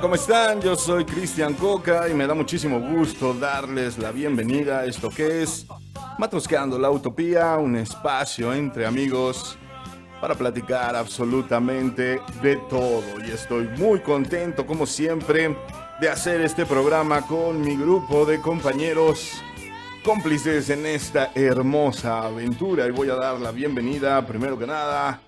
¿Cómo están? Yo soy Cristian Coca y me da muchísimo gusto darles la bienvenida a esto que es Matrosqueando la Utopía, un espacio entre amigos para platicar absolutamente de todo. Y estoy muy contento, como siempre, de hacer este programa con mi grupo de compañeros cómplices en esta hermosa aventura. Y voy a dar la bienvenida, primero que nada.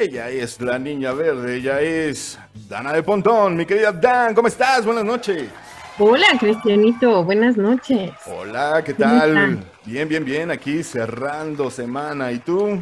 Ella es la niña verde, ella es Dana de Pontón. Mi querida Dan, ¿cómo estás? Buenas noches. Hola, Cristianito, buenas noches. Hola, ¿qué ¿Cómo tal? Bien, bien, bien, aquí cerrando semana. ¿Y tú?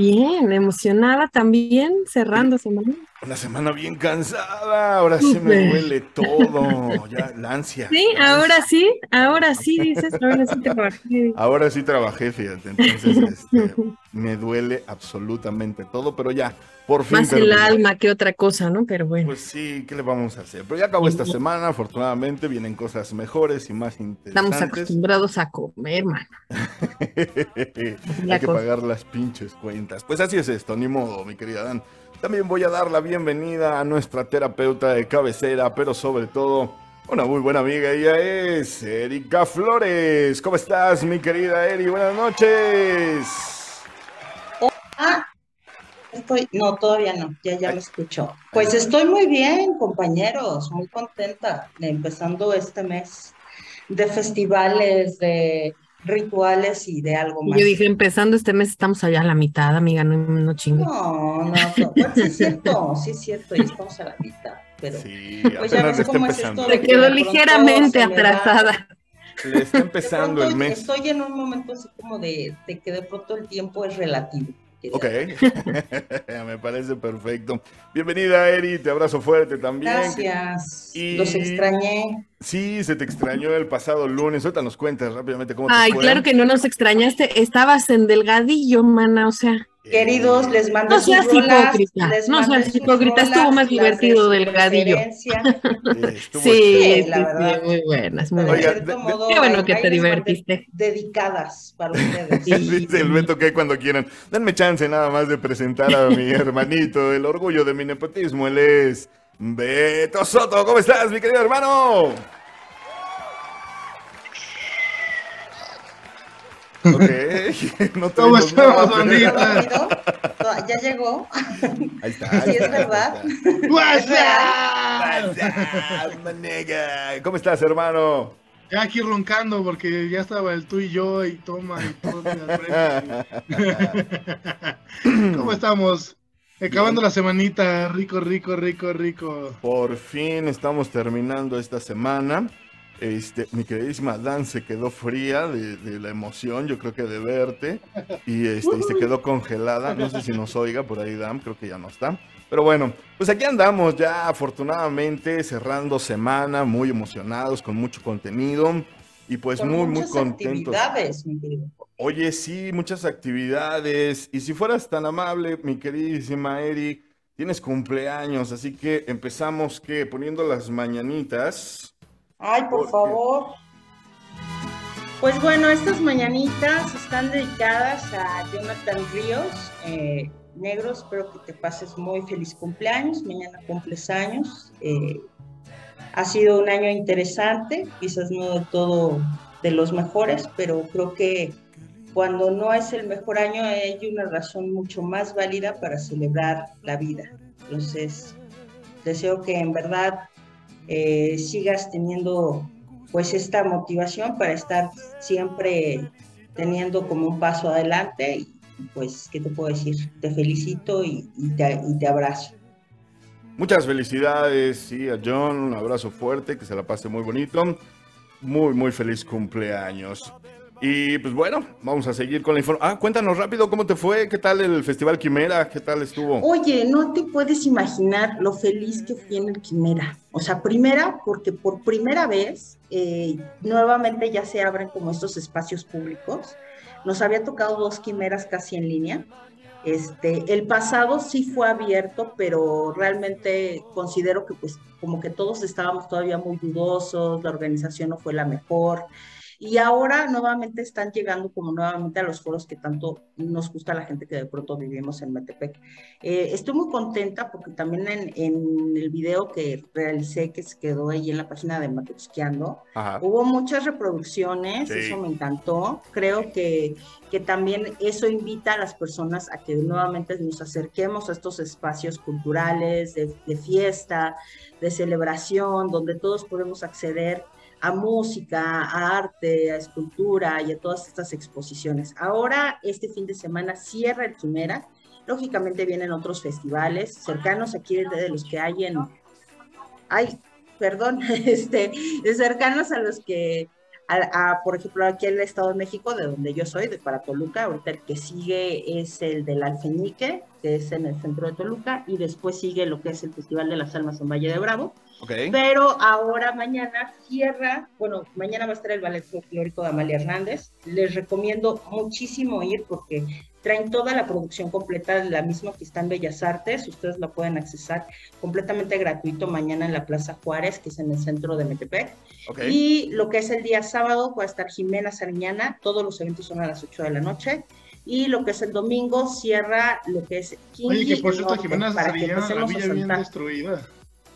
Bien, emocionada también, cerrando semana. Una semana bien cansada, ahora sí me duele todo, ya la ansia. Sí, la ahora ansia. sí, ahora sí, dices, ahora sí trabajé. Ahora sí trabajé, fíjate, entonces este, me duele absolutamente todo, pero ya, por fin. Más el terminé. alma que otra cosa, ¿no? Pero bueno, Pues sí, ¿qué le vamos a hacer? Pero ya acabó esta semana, afortunadamente vienen cosas mejores y más estamos interesantes. acostumbrados a comer, mano. Hay que pagar las pinches cuentas. Pues así es esto, ni modo, mi querida Dan. También voy a dar la bienvenida a nuestra terapeuta de cabecera, pero sobre todo una muy buena amiga. Ella es Erika Flores. ¿Cómo estás, mi querida Eri? Buenas noches. Ah, estoy, no, todavía no, ya, ya lo escucho. Pues estoy muy bien, compañeros, muy contenta de empezando este mes de festivales, de rituales y de algo más. yo dije, empezando este mes estamos allá a la mitad, amiga, no, no chingue. No, no, no, bueno, sí es cierto, sí es cierto, ya estamos a la mitad, pero Sí, Pues ya está cómo es empezando. esto Se de quedó ligeramente atrasada. Le está empezando pronto el mes. Estoy en un momento así como de, de que de pronto el tiempo es relativo. Ok, me parece perfecto. Bienvenida, Eri, te abrazo fuerte también. Gracias, Y- los extrañé. Sí, se te extrañó el pasado lunes. Ahorita nos cuentas rápidamente cómo te Ay, fue. claro que no nos extrañaste, estabas en delgadillo, mana, o sea. Queridos, les mando No seas sus rolas, hipócrita, les no seas sus hipócrita, estuvo rolas, más las de divertido delgadillo. estuvo Sí, chévere. sí, la sí, verdad. muy buenas, muy Oiga, buenas. de- modo, Qué bueno que te divertiste. Dedicadas para ustedes. Sí. Dice el Beto que cuando quieran. Denme chance nada más de presentar a mi hermanito, el orgullo de mi nepotismo. Él es Beto Soto. ¿Cómo estás, mi querido hermano? Ok, no te ¿Cómo estamos, bandita? ¿Todo dormido? ¿Todo- ¿Ya llegó? Ahí está. Sí, ahí es está, verdad. WhatsApp. ¿Cómo estás, hermano? Ya aquí roncando porque ya estaba el tú y yo y toma y todo. ¿Cómo estamos? Acabando la semanita, rico, rico, rico, rico. Por fin estamos terminando esta semana. Este, mi queridísima Dan se quedó fría de, de la emoción, yo creo que de verte, y, este, y se quedó congelada. No sé si nos oiga por ahí, Dan, creo que ya no está. Pero bueno, pues aquí andamos ya afortunadamente cerrando semana, muy emocionados, con mucho contenido y pues Con muy, muy contentos. actividades, mi querido. Oye, sí, muchas actividades. Y si fueras tan amable, mi queridísima Eri, tienes cumpleaños, así que empezamos que poniendo las mañanitas. Ay, ¿Por favor. Pues bueno, estas mañanitas están dedicadas a Jonathan Ríos. eh, negro, espero que te pases muy feliz cumpleaños. Mañana cumples años. eh, ha sido un año interesante, quizás no de todo de los mejores, pero creo que cuando no es el mejor año hay una razón mucho más válida para celebrar la vida. Entonces, deseo que en verdad eh, sigas teniendo pues esta motivación para estar siempre teniendo como un paso adelante y pues, ¿qué te puedo decir? Te felicito y, te, y te abrazo. Muchas felicidades, sí, a John, un abrazo fuerte, que se la pase muy bonito. Muy, muy feliz cumpleaños. Y pues bueno, vamos a seguir con la información. Ah, cuéntanos rápido cómo te fue, qué tal el Festival Quimera, qué tal estuvo. Oye, no te puedes imaginar lo feliz que fui en el Quimera. O sea, primera, porque por primera vez eh, nuevamente ya se abren como estos espacios públicos. Nos había tocado dos quimeras casi en línea. Este, el pasado sí fue abierto, pero realmente considero que pues como que todos estábamos todavía muy dudosos, la organización no fue la mejor. Y ahora nuevamente están llegando como nuevamente a los foros que tanto nos gusta a la gente que de pronto vivimos en Metepec. Eh, estoy muy contenta porque también en, en, el video que realicé, que se quedó ahí en la página de Matrusqueando, hubo muchas reproducciones, sí. eso me encantó. Creo que, que también eso invita a las personas a que nuevamente nos acerquemos a estos espacios culturales, de, de fiesta, de celebración, donde todos podemos acceder a música, a arte, a escultura y a todas estas exposiciones. Ahora, este fin de semana cierra el Quimera. Lógicamente vienen otros festivales cercanos aquí de, los que hay en... Ay, perdón, este, cercanos a los que, a, por ejemplo, aquí en el Estado de México, de donde yo soy, de para Toluca, ahorita el que sigue es el del Alfeñique, que es en el centro de Toluca, y después sigue lo que es el Festival de las Almas en Valle de Bravo. Okay. Pero ahora mañana cierra, bueno, mañana va a estar el ballet folclórico de Amalia Hernández. Les recomiendo muchísimo ir porque traen toda la producción completa, la misma que está en Bellas Artes. Ustedes la pueden accesar completamente gratuito mañana en la Plaza Juárez, que es en el centro de Metepec. Okay. Y lo que es el día sábado va a estar Jimena Sariñana. Todos los eventos son a las 8 de la noche y lo que es el domingo cierra lo que es Kinky Oye, que por cierto, Jimena Sariñana la vi bien destruida.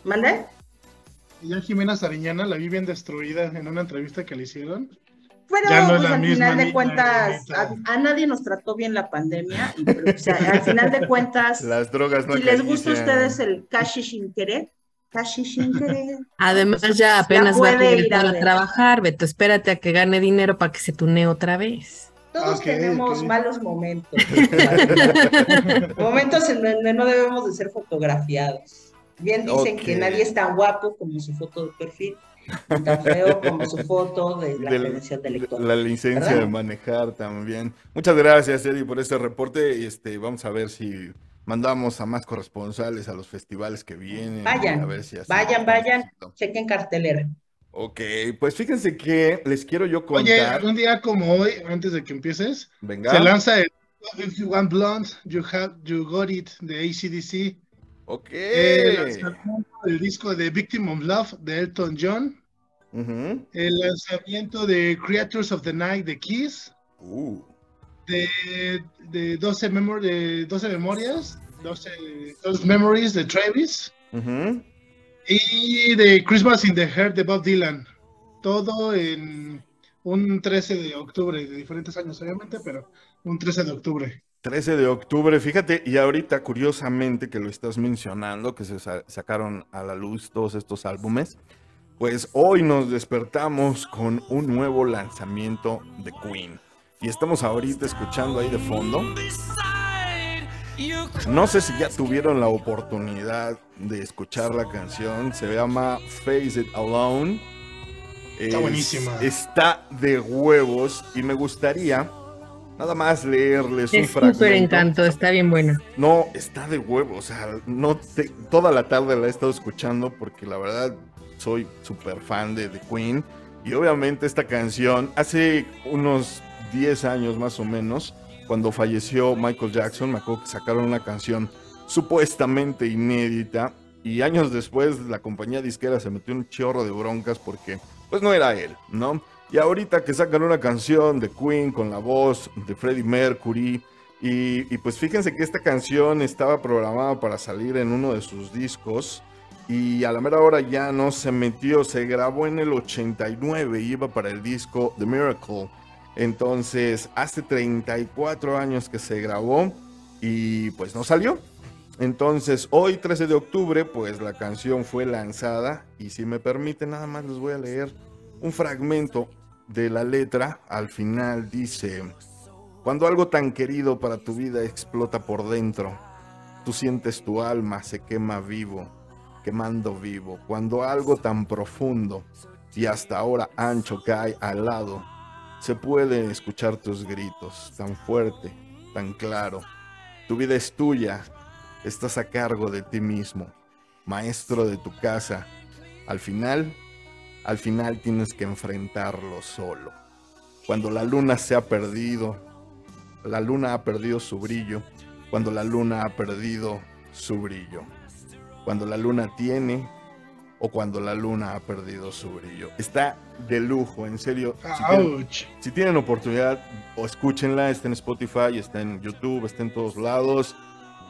¿Mande? Ya Jimena Sariñana la vi bien destruida en una entrevista que le hicieron. Pero Ya no es pues, la al misma final de niña, cuentas, a, nadie nos trató bien la pandemia. Y, pero, o sea, al final de cuentas, Las drogas no si les gusta a ustedes el Kashi sin querer, Kashi sin querer. Además, ya apenas va a ir a trabajar, Beto. Espérate a que gane dinero para que se tunee otra vez. Todos Ok, tenemos malos momentos. momentos en donde no debemos de ser fotografiados. Bien dicen que nadie es tan guapo como su foto de perfil, tan feo como su foto de la credencial de lector. la licencia ¿verdad? de manejar también. Muchas gracias, Eddie, por este reporte. Y este, vamos a ver si mandamos a más corresponsales a los festivales que vienen. Vayan, a ver si así vayan, vayan. Chequen cartelera. Ok, pues fíjense que les quiero yo Oye, contar. un día como hoy, antes de que empieces, Venga. se lanza el If You Want Blonde, You Have You Got It de ACDC. Ok. El lanzamiento del disco de Victim of Love de Elton John. Ujú. El lanzamiento de Creatures of the Night de Kiss. Uh, De, de 12, memor- de 12 memorias. 12, 12 Memories de Travis. ujú. Y de Christmas in the Heart de Bob Dylan. Todo en un 13 de octubre, de diferentes años obviamente, pero un 13 de octubre. 13 de octubre, fíjate, y ahorita curiosamente que lo estás mencionando, que se sa- sacaron a la luz todos estos álbumes, pues hoy nos despertamos con un nuevo lanzamiento de Queen. Y estamos ahorita escuchando ahí de fondo. No sé si ya tuvieron la oportunidad de escuchar la canción, se llama Face It Alone. Está buenísima. Está de huevos y me gustaría nada más leerles un Es súper fragmento. encanto, está bien bueno. No, está de huevo, o sea, no te- toda la tarde la he estado escuchando porque la verdad soy súper fan de The Queen y obviamente esta canción hace unos 10 años más o menos, cuando falleció Michael Jackson, me acuerdo que sacaron una canción supuestamente inédita y años después la compañía disquera se metió un chorro de broncas porque pues no era él, ¿no? Y ahorita que sacan una canción de Queen con la voz de Freddie Mercury, y, pues fíjense que esta canción estaba programada para salir en uno de sus discos y a la mera hora ya no se metió, se grabó en el 89 y iba para el disco The Miracle. Entonces, hace 34 años que se grabó y pues no salió. Entonces, hoy 13 de octubre, pues la canción fue lanzada y si me permite nada más les voy a leer un fragmento de la letra. Al final dice, cuando algo tan querido para tu vida explota por dentro, tú sientes tu alma se quema vivo, quemando vivo. Cuando algo tan profundo y hasta ahora ancho cae al lado, se puede escuchar tus gritos tan fuerte, tan claro. Tu vida es tuya, estás a cargo de ti mismo, maestro de tu casa. Al final, al final tienes que enfrentarlo solo. Cuando la luna se ha perdido, la luna ha perdido su brillo, cuando la luna ha perdido su brillo, cuando la luna tiene o cuando la luna ha perdido su brillo. Está de lujo, en serio. Si tienen, Ouch. si tienen oportunidad, o escúchenla, está en Spotify, está en YouTube, está en todos lados.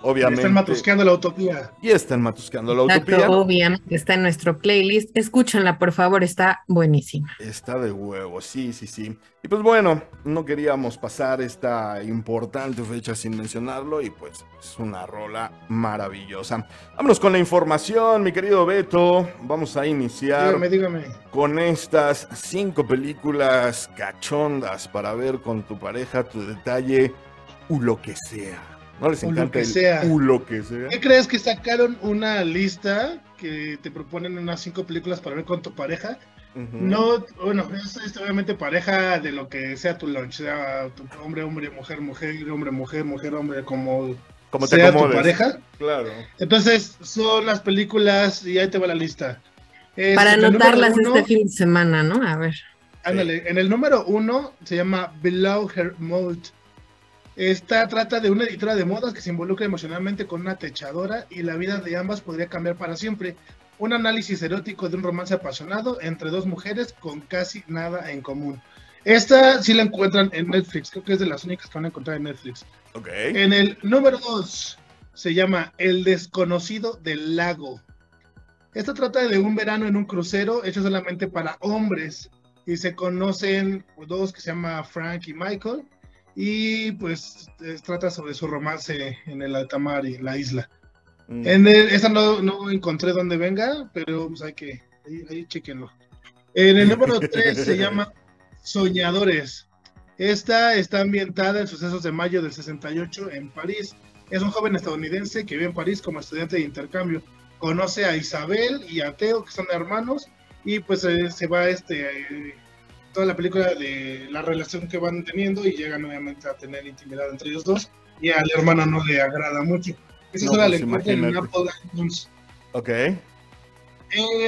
Obviamente. Están matusqueando la utopía. Y están matuscando la utopía. Obviamente está en nuestro playlist. Escúchenla, por favor, está buenísima. Está de huevo, sí, sí, sí. Y pues bueno, no queríamos pasar esta importante fecha sin mencionarlo y pues es una rola maravillosa. Vámonos con la información, mi querido Beto. Vamos a iniciar Dígame, dígame. con estas cinco películas cachondas para ver con tu pareja tu detalle u lo que sea. ¿No les lo encanta que el sea. u lo que sea? ¿Qué crees que sacaron una lista que te proponen unas cinco películas para ver con tu pareja? No, bueno, es, es obviamente pareja de lo que sea tu lunch, sea tu hombre, hombre, mujer, mujer, hombre, mujer, mujer, hombre, como, Como te sea tu acomodes. pareja. Claro. Entonces, son las películas y ahí te va la lista. Es Para anotarlas uno- este fin de semana, ¿no? A ver. Ándale, en el número uno se llama Below Her Mode. Esta trata de una editora de modas que se involucra emocionalmente con una techadora y la vida de ambas podría cambiar para siempre. Un análisis erótico de un romance apasionado entre dos mujeres con casi nada en común. Esta sí la encuentran en Netflix, creo que es de las únicas que van a encontrar en Netflix. Ok. En el número 2 se llama El desconocido del lago. Esta trata de un verano en un crucero hecho solamente para hombres y se conocen dos que se llama Frank y Michael y pues trata sobre su romance en el alta mar y la isla. Mm. En el- esa no, no encontré dónde venga, pero pues hay que, ahí, ahí chequenlo. En el número 3 se llama Soñadores. Esta está ambientada en sucesos de mayo del 68 en París. Es un joven estadounidense que vive en París como estudiante de intercambio. Conoce a Isabel y a Teo, que son hermanos, y pues eh, se va este eh, toda la película de la relación que van teniendo y llegan obviamente a tener intimidad entre ellos dos. Y al hermano no le agrada mucho. Esa No, sola pues, la encuentran en. Apple iTunes. Ok. Eh,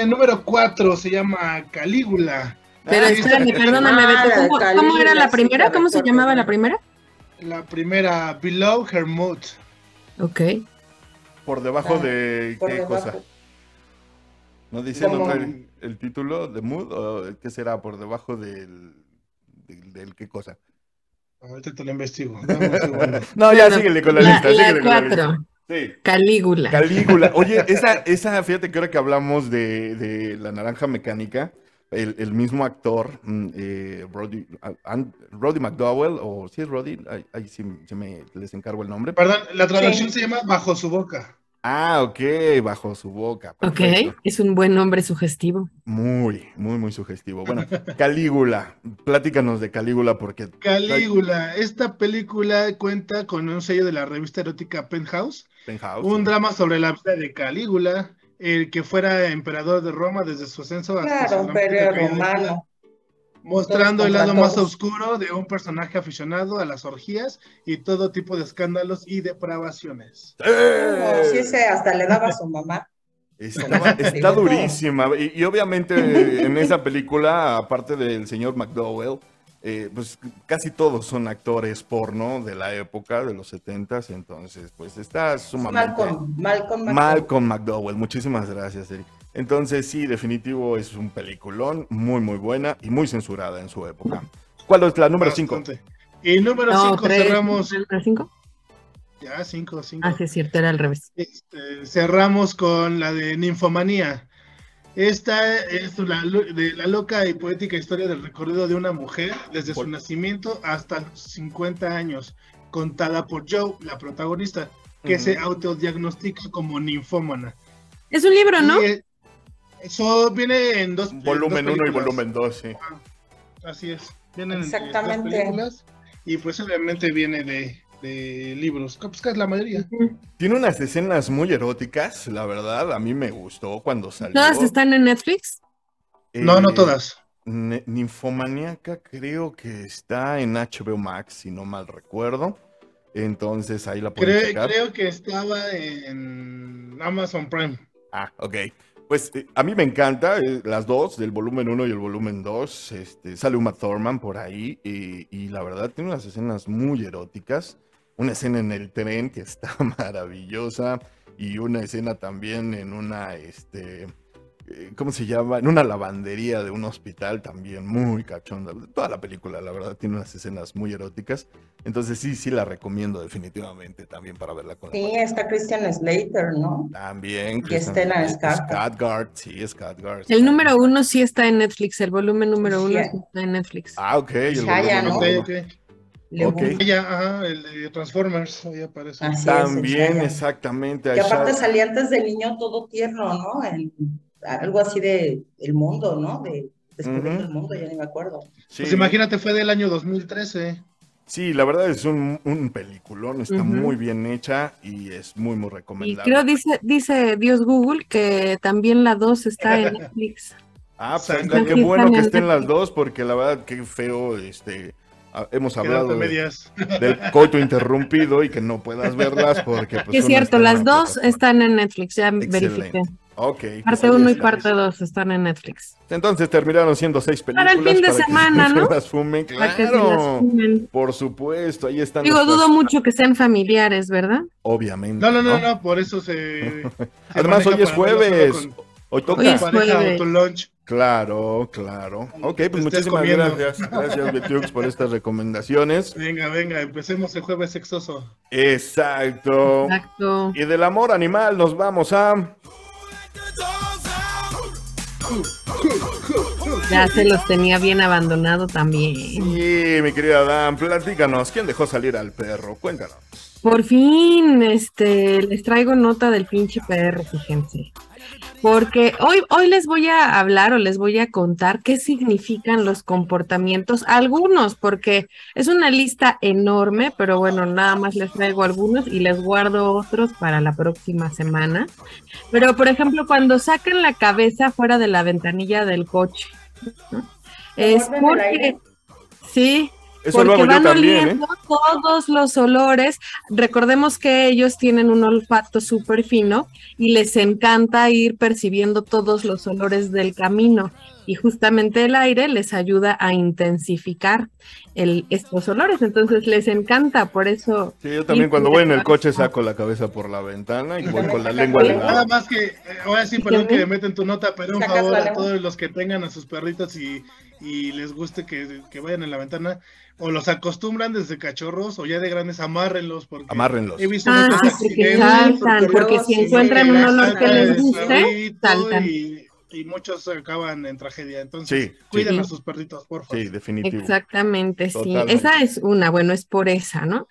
el número 4 se llama Calígula. Pero Ah, espérame, perdóname, Ah, la ¿Cómo, Calígula, cómo era la primera? la ¿Cómo se llamaba la primera? La primera, Below Her Mood. Ok. Por debajo Ah, de por qué debajo. cosa. ¿No dice no Como- trae el título de Mood o qué será por debajo del, del, del qué cosa? Ahorita te lo investigo. No, ya Bueno, síguele con la, La, lista. la síguele con la lista. Sí. Calígula. Calígula. Oye, esa, esa, fíjate que ahora que hablamos de, de la naranja mecánica, el, el mismo actor, mm, eh, Roddy, ah, Roddy McDowell, o si es Roddy, ahí, ahí sí, sí me les encargo el nombre. Perdón, la traducción Sí. se llama Bajo su boca. Ah, ok, bajo su boca. Ok, perfecto. es un buen nombre sugestivo. Muy, muy, muy sugestivo. Bueno, Calígula, platícanos de Calígula porque Calígula. Esta película cuenta con un sello de la revista erótica Penthouse. Penthouse. Un drama sobre la vida de Calígula, el que fuera emperador de Roma desde su ascenso hasta Claro, su romano. Mostrando el lado más oscuro de un personaje aficionado a las orgías y todo tipo de escándalos y depravaciones. ¡Eh! Sí, ese hasta le daba a su mamá. Estaba- está durísima. Y, y obviamente en esa película, aparte del señor McDowell, eh, pues casi todos son actores porno de la época, de los 70s. Entonces, pues está sumamente... Malcolm, Malcolm, McDowell. Malcolm McDowell, muchísimas gracias, Eric. Entonces, sí, definitivo es un peliculón, muy, muy buena y muy censurada en su época. ¿Cuál es la número 5? Bastante. Y número No, 5 tres. cerramos. ¿Número cinco? Ya, 5, 5. Ah, sí, es cierto, era al revés. Este, cerramos con la de Ninfomanía. Esta es la, de la loca y poética historia del recorrido de una mujer desde su nacimiento hasta los 50 años, contada por Joe, la protagonista, que se autodiagnostica como ninfómana. Es un libro, ¿no? Y, eso viene en dos en Volumen dos 1 y volumen 2, sí. Así es. Vienen en Exactamente. dos películas y pues obviamente viene de, de libros. Pues que es la mayoría. Tiene unas escenas muy eróticas, la verdad, a mí me gustó cuando salió. ¿Todas están en Netflix? Eh, No, no todas. Ne- Ninfomaníaca creo que está en HBO Max, si no mal recuerdo. Entonces ahí la pueden Creo, checar. creo que estaba en Amazon Prime. Ah, ok. Pues eh, a mí me encanta eh, las dos, del volumen 1 y el volumen 2. Este, sale Uma Thurman por ahí y, la verdad tiene unas escenas muy eróticas. Una escena en el tren que está maravillosa y una escena también en una, este, ¿cómo se llama? En una lavandería de un hospital también muy cachonda. Toda la película, la verdad, tiene unas escenas muy eróticas. Entonces sí, sí la recomiendo definitivamente también para verla con Sí, está Christian Slater, ¿no? También. Y Stellan Skarsgård. Sí, Skarsgård. El número uno sí está en Netflix, el volumen número uno Sí. está en Netflix. Ah, ok. el volumen ¿no? Ok, uno. ok. Le Ok. gusta. Ella, ajá, el de Transformers, ahí aparece. Así También, exactamente. Que aparte salía antes del niño todo tierno, ¿no? En- algo así de el mundo, ¿no? De descubriendo el mundo, ya ni me acuerdo. sí, Pues imagínate, fue del año 2013. sí, la verdad es un, un peliculón, está muy bien hecha y es muy, muy Y recomendable. creo dice, dice Dios Google que también la 2 está en Netflix. Ah, pues qué bueno que estén las dos, porque la verdad, qué feo, este, hemos hablado medias. del coito interrumpido y que no puedas verlas porque pues es cierto, las dos están en Netflix, ya Excelente. verifiqué. Ok. Parte ahí 1 y parte 2 están en Netflix. Entonces terminaron siendo seis películas. Para el fin de que semana, se ¿no? las fumen, Para que se las claro. fumen. Por supuesto, ahí están. Digo, dudo mucho que sean familiares, ¿verdad? Obviamente. No, no, no, no, por eso se. se Además, hoy es jueves. Hoy toca. Lunch. Claro, claro. Ok, pues muchísimas gracias. Gracias, Betiux, por estas recomendaciones. Venga, venga, empecemos el jueves sexoso. Exacto. Exacto. Y del amor animal nos vamos a. Ya se los tenía bien abandonado también. Sí, mi querida Dan, platícanos. ¿Quién dejó salir al perro? Cuéntanos. Por fin, este, les traigo nota del pinche perro, fíjense. Porque hoy, hoy les voy a hablar o les voy a contar qué significan los comportamientos, algunos, porque es una lista enorme, pero bueno, nada más les traigo algunos y les guardo otros para la próxima semana. Pero, por ejemplo, cuando sacan la cabeza fuera de la ventanilla del coche, ¿no? es porque, sí, Eso porque lo hago yo van ¿eh? oliendo todos los olores. Recordemos que ellos tienen un olfato súper fino y les encanta ir percibiendo todos los olores del camino. Y justamente el aire les ayuda a intensificar el, estos olores. Entonces les encanta, por eso. Sí, yo también cuando voy en el coche saco la cabeza por la ventana y voy con la lengua de. Nada más que, eh, ahora sí, perdón que me meten tu nota, pero un favor a todos los que tengan a sus perritos y, y les guste que, que vayan en la ventana, o los acostumbran desde cachorros o ya de grandes, amárrenlos. Porque Amárrenlos. He visto Ah, porque saltan, porque porque luego si encuentran un olor que les guste, saltan. Y, y muchos acaban en tragedia. Entonces, Sí, cuiden sí. a sus perritos, por favor. Sí, definitivo. Exactamente, sí. Esa es una, bueno, es por esa, ¿no?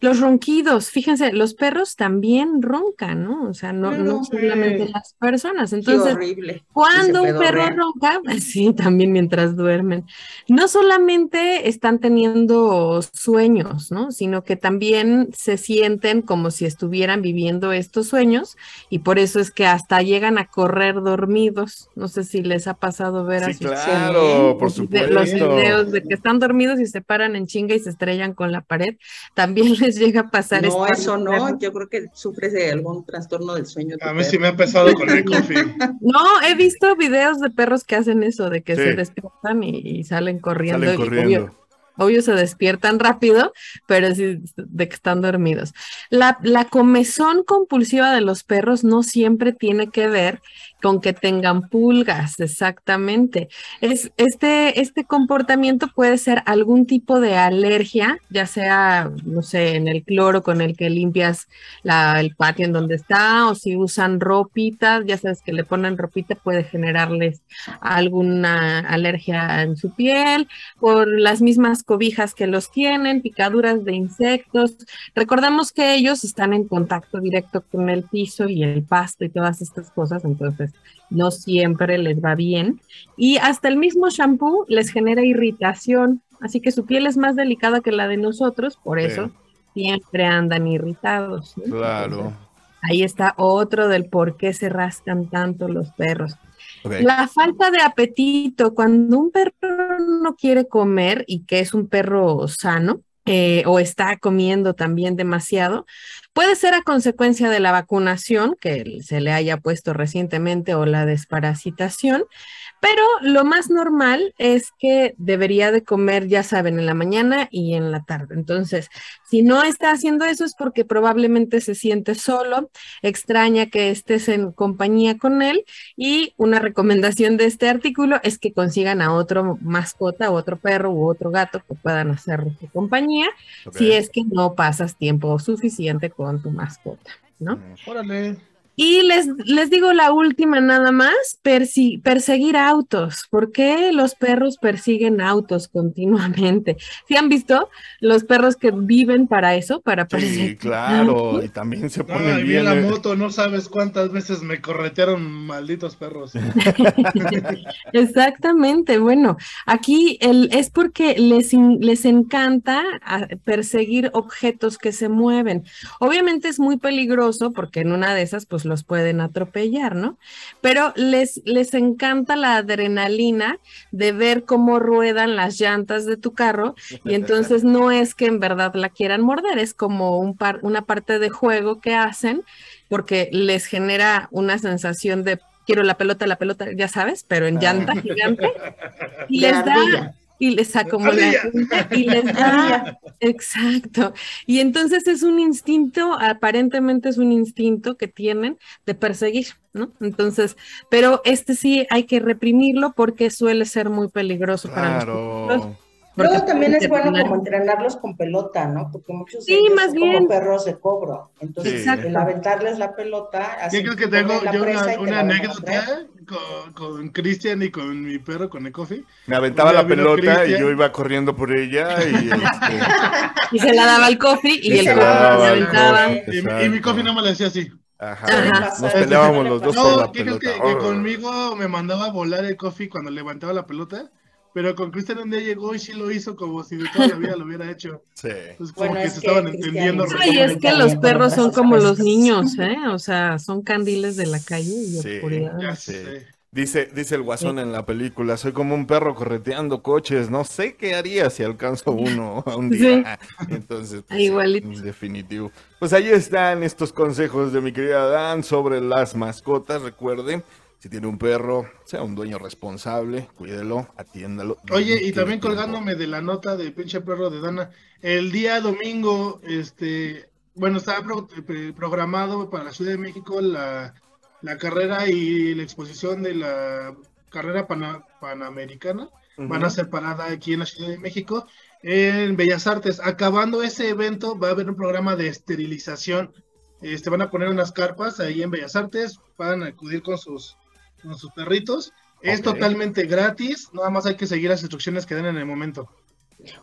Los ronquidos, fíjense, los perros también roncan, ¿no? O sea, no, no solamente eh, las personas. Entonces, horrible. Cuando un perro ronca, sí, también mientras duermen, no solamente están teniendo sueños, ¿no? Sino que también se sienten como si estuvieran viviendo estos sueños y por eso es que hasta llegan a correr dormidos. No sé si les ha pasado ver a Sí, sus claro, por los vide- los supuesto. videos de que están dormidos y se paran en chinga y se estrellan con la pared. También les llega a pasar No, esto a eso no. perros. Yo creo que sufres de algún trastorno del sueño. A mí sí perro. me ha pesado con el coffee. No, he visto videos de perros que hacen eso, de que Sí. se despiertan y, y salen corriendo. Salen y corriendo. Obvio, obvio se despiertan rápido, pero sí de que están dormidos. La, la comezón compulsiva de los perros no siempre tiene que ver con que tengan pulgas, exactamente. Es, este, este comportamiento puede ser algún tipo de alergia, ya sea, no sé, en el cloro con el que limpias el patio en donde está, o si usan ropita, ya sabes que le ponen ropita, puede generarles alguna alergia en su piel, por las mismas cobijas que los tienen, picaduras de insectos. Recordemos que ellos están en contacto directo con el piso y el pasto y todas estas cosas, entonces no siempre les va bien. Y hasta el mismo shampoo les genera irritación, así que su piel es más delicada que la de nosotros, por Sí. eso siempre andan irritados. Claro. Entonces, Ahí está otro del por qué se rascan tanto los perros. La falta de apetito, cuando un perro no quiere comer y que es un perro sano eh, o está comiendo también demasiado, puede ser a consecuencia de la vacunación que se le haya puesto recientemente o la desparasitación, pero lo más normal es que debería de comer, ya saben, en la mañana y en la tarde. Entonces, si no está haciendo eso es porque probablemente se siente solo, extraña que estés en compañía con él y una recomendación de este artículo es que consigan a otro mascota, otro perro u otro gato que puedan hacer su compañía si es que no pasas tiempo suficiente con tu mascota, ¿no? Órale. Y les, les digo la última nada más, persi- perseguir autos. ¿Por qué los perros persiguen autos continuamente? ¿Sí han visto los perros que viven para eso, para Sí, perseguir claro, autos? y también se No, ponen y vi bien. la eh, moto, no sabes cuántas veces me corretearon malditos perros. Exactamente, bueno, aquí el, es porque les, les encanta ah, perseguir objetos que se mueven. Obviamente es muy peligroso porque en una de esas pues los pueden atropellar, ¿no? Pero les, les encanta la adrenalina de ver cómo ruedan las llantas de tu carro y entonces no es que en verdad la quieran morder, es como un par, una parte de juego que hacen porque les genera una sensación de quiero la pelota, la pelota, ya sabes, pero en llanta gigante. Y les da, ardilla. Y les saca como la y les da, exacto. Y entonces es un instinto, aparentemente es un instinto que tienen de perseguir, ¿no? Entonces, pero este sí hay que reprimirlo porque suele ser muy peligroso para porque Luego también es bueno como entrenarlos con pelota, ¿no? Porque muchos Sí, más son bien. como perros de cobro. Entonces, Sí. el aventarles la pelota. ¿Qué hacen crees que tengo la yo una, una la anécdota con, con Cristian y con mi perro, con el coffee? Me aventaba la pelota y yo iba corriendo por ella y este, Y se la daba al cofre y, Y el se la daba aventaba. Y, mi- y mi coffee no me lo decía así. ajá, Ajá. nos peleábamos los dos por No, la ¿qué crees pelota. que, que conmigo me mandaba a volar el coffee cuando levantaba la pelota? Pero con Cristian un día llegó y sí lo hizo como si de toda la vida lo hubiera hecho. Sí. Entonces como Bueno, que es se que estaban entendiendo. sí Ay, como es que los perros son como los niños, ¿eh? O sea, son candiles de la calle y Sí. oscuridad. Ya Sí. sé. Dice, dice el guasón en la película, soy como un perro correteando coches, no sé qué haría si alcanzo uno a un día. Entonces, pues, Igualito. en definitivo. Pues ahí están estos consejos de mi querida Dan sobre las mascotas. Recuerde, si tiene un perro, sea un dueño responsable, cuídelo, atiéndalo. Oye, y también colgándome de la nota de pinche perro de Dana, el día domingo, este, bueno, estaba pro- pre- programado para la Ciudad de México la, la carrera y la exposición de la carrera pana- panamericana. Van a ser parada aquí en la Ciudad de México, en Bellas Artes. Acabando ese evento, va a haber un programa de esterilización. Este, van a poner unas carpas ahí en Bellas Artes, van a acudir con sus, con sus perritos. Es totalmente gratis, nada más hay que seguir las instrucciones que den en el momento.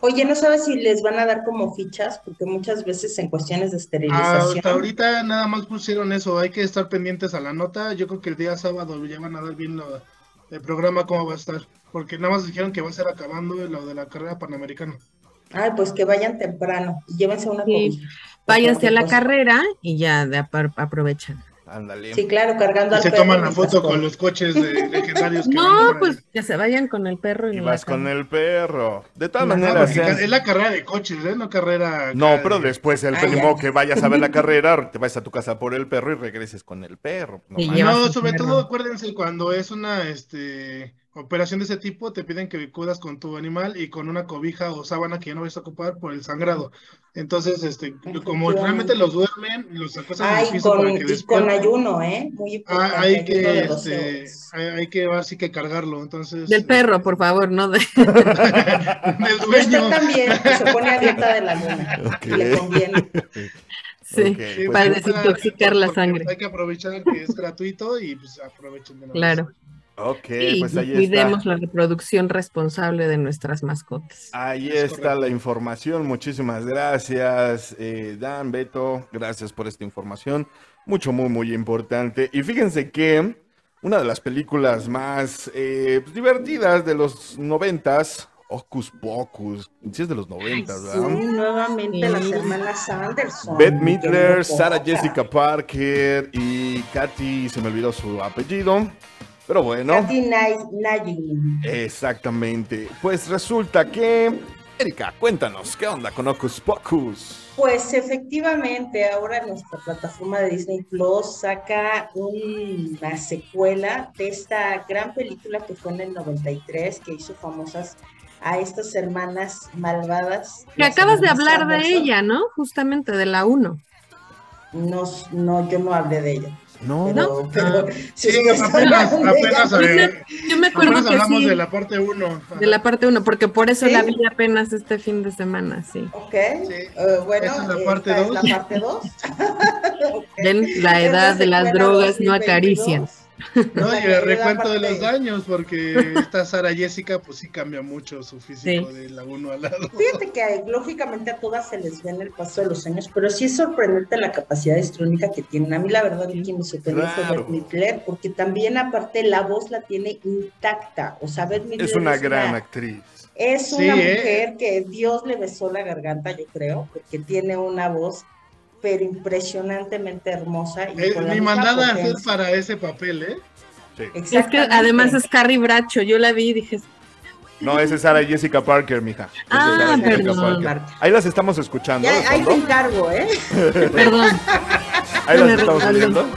Oye, ¿no sabes si les van a dar como fichas? Porque muchas veces en cuestiones de esterilización. Hasta ahorita nada más pusieron eso, hay que estar pendientes a la nota. Yo creo que el día sábado ya van a dar bien lo- el programa cómo va a estar, porque nada más dijeron que va a ser acabando lo de la carrera panamericana. Ay, pues que vayan temprano y llévense una Sí. cobija. Váyanse a la cosa. carrera y ya de aprovechan. Ándale. Sí, claro, cargando Y al se perro toman la foto con los coches de legendarios que No, pues ahí. que se vayan con el perro y, Y la vas con el perro. De todas No, sean- es la carrera de coches, ¿eh? No carrera. No, pero de- después el Ah, primo que vayas a ver la carrera, te vas a tu casa por el perro y regreses con el perro. No No, sobre perro. todo acuérdense cuando es una este operación de ese tipo, te piden que cuidas con tu animal y con una cobija o sábana que ya no vas a ocupar por el sangrado. Entonces, este, como realmente los duermen, los acuestan en el Ay, piso con, para que y con ayuno, ¿eh? Muy importante. Ah, hay ayuno que, de 12 este, hay, hay que así que cargarlo, entonces. Del perro, por favor, no de... Del Y dueño. usted también, se pone a dieta de la luna. Le conviene. Sí, pues, para sí, desintoxicar la sangre. Hay que aprovechar que es gratuito y pues aprovechen de vez. Ok, y pues ahí cuidemos está. la reproducción responsable de nuestras mascotas. Ahí Es está correcto. la información. Muchísimas gracias, eh, Dan, Beto. Gracias por esta información. Mucho, muy, muy importante. Y fíjense que una de las películas más eh, pues, divertidas de los noventas, Hocus Pocus, sí es de los noventas, Sí, ¿verdad? nuevamente las hermanas Anderson. Beth mi Midler, Sarah. Jessica Parker y Katy, se me olvidó su apellido. Pero bueno, exactamente. Pues resulta que, Erika, cuéntanos, ¿qué onda con Ocus Pocus? Pues efectivamente, ahora nuestra plataforma de Disney Plus saca una secuela de esta gran película que fue en el 93, que hizo famosas a estas hermanas malvadas. Que acabas de hablar de ella, ¿no? Justamente de la 1. No, no, yo no hablé de ella. No, pero si Sí, ustedes apenas, apenas, eh, Yo me acuerdo apenas que hablamos sí, de la parte 1. de la parte 1, porque por eso ¿Sí? la vi apenas este fin de semana, sí. Ok, Sí. eh, bueno, es la esta parte es dos. la parte 2. Ven, la edad de las drogas no acarician. No, y que el recuento de los daños, porque esta Sara Jessica, pues sí cambia mucho su físico Sí. de la 1 a la 2. Fíjate que lógicamente a todas se les ve en el paso de los años, pero sí es sorprendente la capacidad histriónica que tienen. A mí la verdad quien me sorprendió fue Claro. Beth Midler, porque también aparte la voz la tiene intacta. O sea, Beth Midler es una gran actriz. es Sí, una ¿eh? mujer que Dios le besó la garganta, yo creo, porque tiene una voz pero impresionantemente hermosa. Y Eh, la ni misma mandada a hacer potencia. para ese papel, ¿eh? Sí. Es que además es Carrie Bracho, yo la vi y dije, No, esa es Sara Jessica Parker, mija. Es Ah, perdón. Ahí las estamos escuchando. Ya, ahí te encargo, ¿eh? perdón, Ahí las estamos viendo.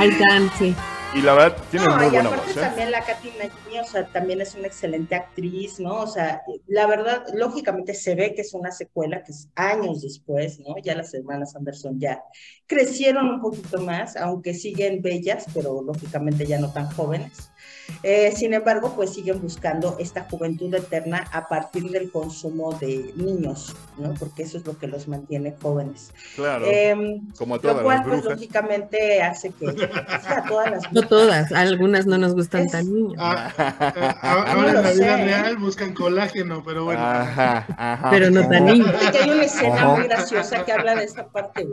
ahí están, sí. Y la verdad, tiene No, muy y buena aparte voz. ¿eh? también la Katy Najimy, o sea, también es una excelente actriz, ¿no? O sea, la verdad, lógicamente se ve que es una secuela que es años después, ¿no? Ya las hermanas Anderson ya crecieron un poquito más, aunque siguen bellas, pero lógicamente ya no tan jóvenes. Eh, sin embargo, pues siguen buscando esta juventud eterna a partir del consumo de niños, ¿no? Porque eso es lo que los mantiene jóvenes. Claro. Em, como a lo todas cual, las pues, lógicamente hace que a todas las No todas, algunas no nos gustan Es- tan niñas. Ah, ah, ah, ahora en la vida sé. real buscan colágeno, pero bueno. Ajá, ajá. Pero no tan que hay una escena Ajá. muy graciosa que habla de esta parte,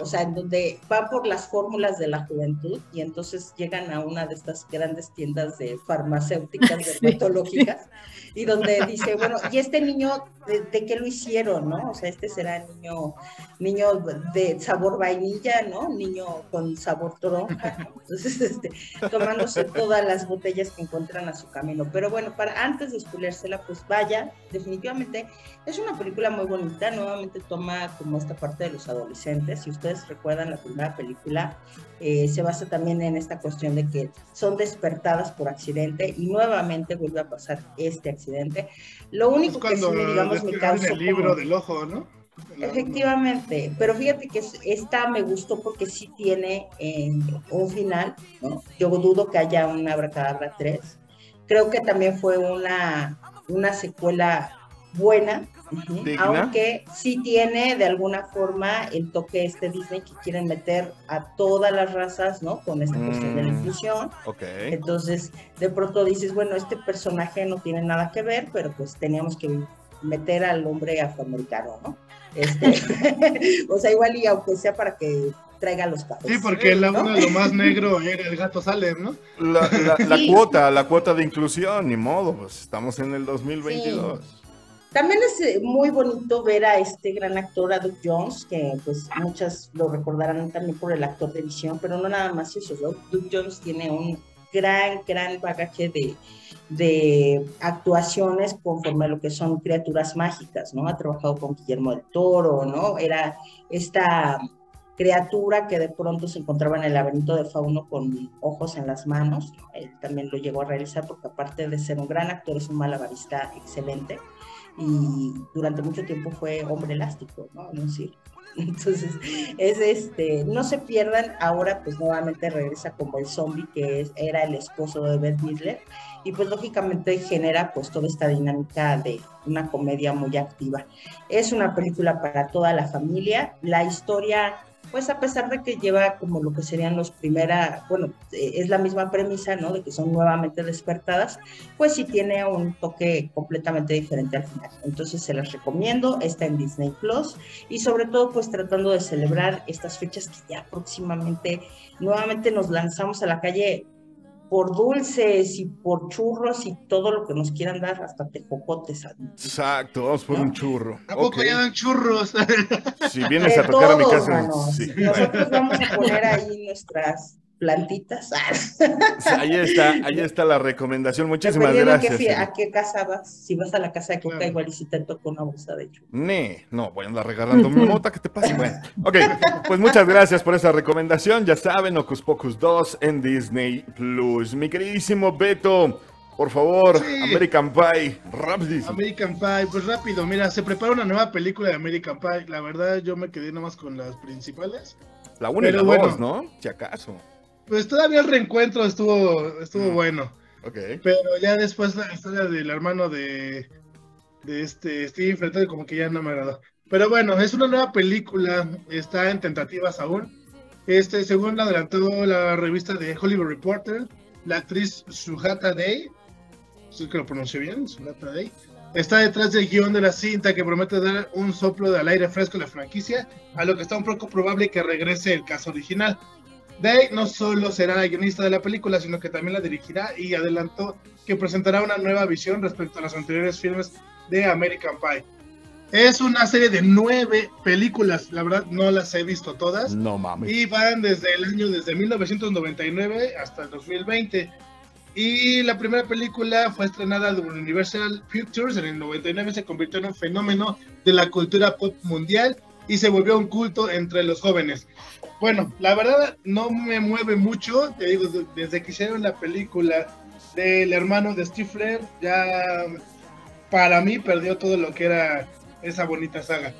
o sea, en donde van por las fórmulas de la juventud y entonces llegan a una de estas grandes tiendas de farmacéuticas dermatológicas y donde dice, bueno, ¿y este niño de, de qué lo hicieron, no? O sea, este será niño, niño de sabor vainilla, ¿no? Niño con sabor toronja, ¿no? Entonces, este, tomándose todas las botellas que encuentran a su camino. Pero bueno, para antes de spoileársela, pues vaya, definitivamente es una película muy bonita, nuevamente toma como esta parte de los adolescentes. Si ustedes recuerdan la primera película, eh, se basa también en esta cuestión de que son despertadas por accidente y nuevamente vuelve a pasar este accidente. Lo Es único que sí, digamos, me describen causó el libro como- del ojo, ¿no? De Efectivamente, pero fíjate que es- esta me gustó porque sí tiene eh, un final, ¿no? Yo dudo que haya un Abracadabra 3. Creo que también fue una, una secuela buena, Digna. aunque sí tiene de alguna forma el toque este Disney que quieren meter a todas las razas, ¿no? Con esta cuestión de la Mm. inclusión. Ok. Entonces, de pronto dices, bueno, este personaje no tiene nada que ver, pero pues teníamos que meter al hombre afroamericano, ¿no? Este, o sea, igual y aunque sea para que traiga los cafés. Sí, porque la ¿no? uno de lo más negro era el gato Salem, ¿no? La, la- la Sí. cuota, la cuota de inclusión, ni modo, pues estamos en el 2022. También es eh, muy bonito ver a este gran actor, a Doug Jones, que pues muchas lo recordarán también por el actor de visión, pero no nada más eso, ¿no? Doug Jones tiene un gran, gran bagaje de, de actuaciones conforme a lo que son criaturas mágicas, ¿no? Ha trabajado con Guillermo del Toro, ¿no? Era esta criatura que de pronto se encontraba en el laberinto de Fauno con ojos en las manos, ¿no? Él también lo llegó a realizar porque aparte de ser un gran actor, es un malabarista excelente y durante mucho tiempo fue hombre elástico, ¿no? En un. Entonces, es este, no se pierdan, ahora pues nuevamente regresa como el zombie que es, era el esposo de Beth Midler y pues lógicamente genera pues toda esta dinámica de una comedia muy activa. Es una película para toda la familia, la historia pues a pesar de que lleva como lo que serían los primera, bueno, eh, es la misma premisa, ¿no? De que son nuevamente despertadas, pues sí tiene un toque completamente diferente al final. Entonces se las recomiendo, está en Disney Plus y sobre todo pues tratando de celebrar estas fechas que ya próximamente nuevamente nos lanzamos a la calle por dulces y por churros y todo lo que nos quieran dar, hasta tejocotes. Exacto, vamos por ¿No? un churro. ¿A poco Ok. ya dan churros? Si vienes De a tocar a mi casa, manos. sí. Nosotros vamos a poner ahí nuestras plantitas. Ahí está, ahí está la recomendación. Muchísimas gracias. ¿A qué casa vas? Si vas a la casa de Coca, Claro. igual y si te toca una bolsa de hecho. Ne, no, voy a andar regalando mi mota, ¿qué te pasa? Bueno, ok, pues muchas gracias por esa recomendación. Ya saben, Ocus Pocus 2 en Disney Plus. Mi queridísimo Beto, por favor, Sí. American Pie, rapidísimo. American Pie, pues rápido, mira, se prepara una nueva película de American Pie. La verdad, yo me quedé nomás con las principales. La 1 y la bueno. 2, ¿no? Si acaso. Pues todavía el reencuentro estuvo, estuvo Mm. bueno. Ok. Pero ya después la historia del hermano de, de este Steve Fletcher como que ya no me agradó. Pero bueno, es una nueva película, está en tentativas aún. Este, según la adelantó la revista de Hollywood Reporter, la actriz Sujata Day, sí que lo pronuncié bien, Sujata Day, está detrás del guion de la cinta que promete dar un soplo del aire fresco a la franquicia, a lo que está un poco probable que regrese el caso original. Day no solo será la guionista de la película, sino que también la dirigirá y adelantó que presentará una nueva visión respecto a los anteriores filmes de American Pie. Es una serie de nueve películas, la verdad no las he visto todas, No mames. y van desde el año, desde 1999 hasta el 2020. Y la primera película fue estrenada de Universal Pictures en el 99, se convirtió en un fenómeno de la cultura pop mundial y se volvió un culto entre los jóvenes. Bueno, la verdad no me mueve mucho, te digo, de- desde que hicieron la película del hermano de Stifler, ya para mí perdió todo lo que era esa bonita saga.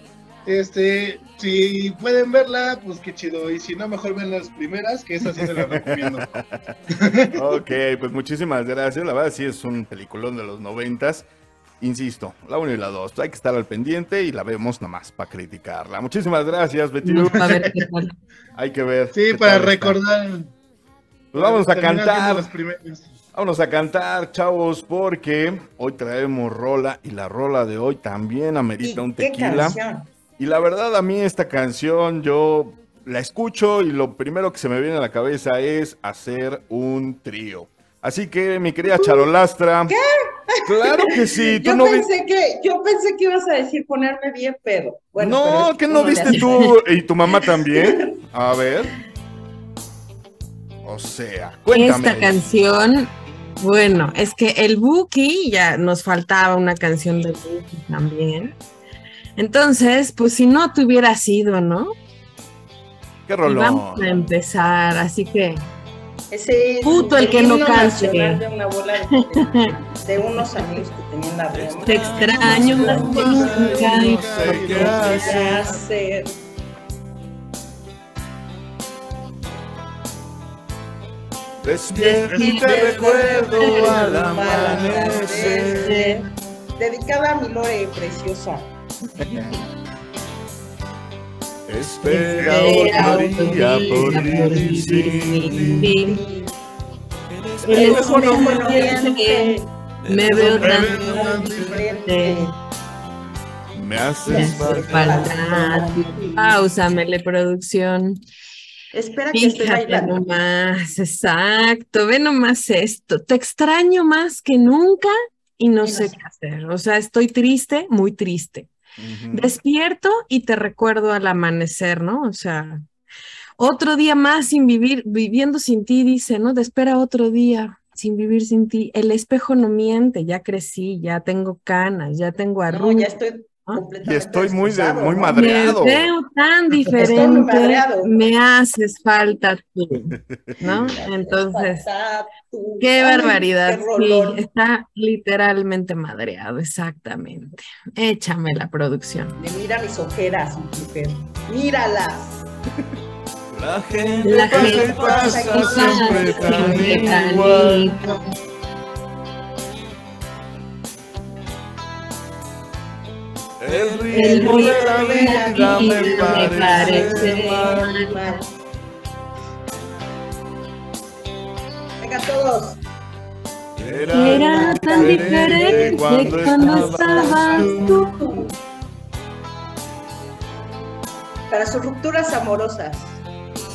Este, si pueden verla, pues qué chido. Y si no, mejor ven las primeras, que esas sí se las recomiendo. Ok, pues muchísimas gracias. La verdad sí es un peliculón de los noventas. Insisto, la 1 y la 2. Hay que estar al pendiente y la vemos nomás para criticarla. Muchísimas gracias, Betty. No, a ver qué tal. Hay que ver. Sí, para está. recordar. Pues vamos a cantar. Vámonos a cantar, chavos, porque hoy traemos rola y la rola de hoy también ¿Y amerita un tequila. canción? Y la verdad, a mí esta canción yo la escucho y lo primero que se me viene a la cabeza es hacer un trío. Así que, mi querida Charolastra. ¿Qué? Claro que sí. Tú Yo no vi- pensé que, yo pensé que ibas a decir ponerme bien pedo. Bueno, pero no, es que no viste tú y tu mamá también. A ver. O sea, cuéntame. Esta canción, bueno, es que el Buki, ya nos faltaba una canción de Buki también. Entonces, pues si no te hubiera sido, ¿no? Qué Y rolón. vamos a empezar, así que Ese es Puto el que no nacional De, una bola de, de unos amigos que tenían la broma. te extraño más que nunca. Hacer. hacer. Despierto y te recuerdo al amanecer. Dedicada a mi Lore preciosa. Espera Espera otro día por vivir sin ti. El espejo no piense, me veo tan diferente. Me Me haces hace falta. falta tu pausa, mele producción. Espera que estoy bailando. nomás, exacto, ve nomás esto. Te extraño más que nunca y no Y no sé sé. qué hacer. O sea, estoy triste, muy triste. Despierto y te recuerdo al amanecer, ¿no? O sea, otro día más sin vivir, viviendo sin ti, dice, ¿no? Te espera otro día sin vivir sin ti. El espejo no miente, ya crecí, ya tengo canas, ya tengo No, arrugas. ya estoy Y estoy muy de- muy ¿no? madre- Me madreado. veo tan diferente, madreado. me haces falta tú, ¿no? Entonces, qué barbaridad, qué sí, está literalmente madreado, exactamente. Échame la producción. Me mira mis ojeras, mujer. Míralas. La gente La gente pasa siempre tan siempre tan igual. El El ritmo ritmo de la de la vida me me parece parece mal. Mal. Venga todos. Era tan diferente cuando estabas tú. Para sus rupturas amorosas.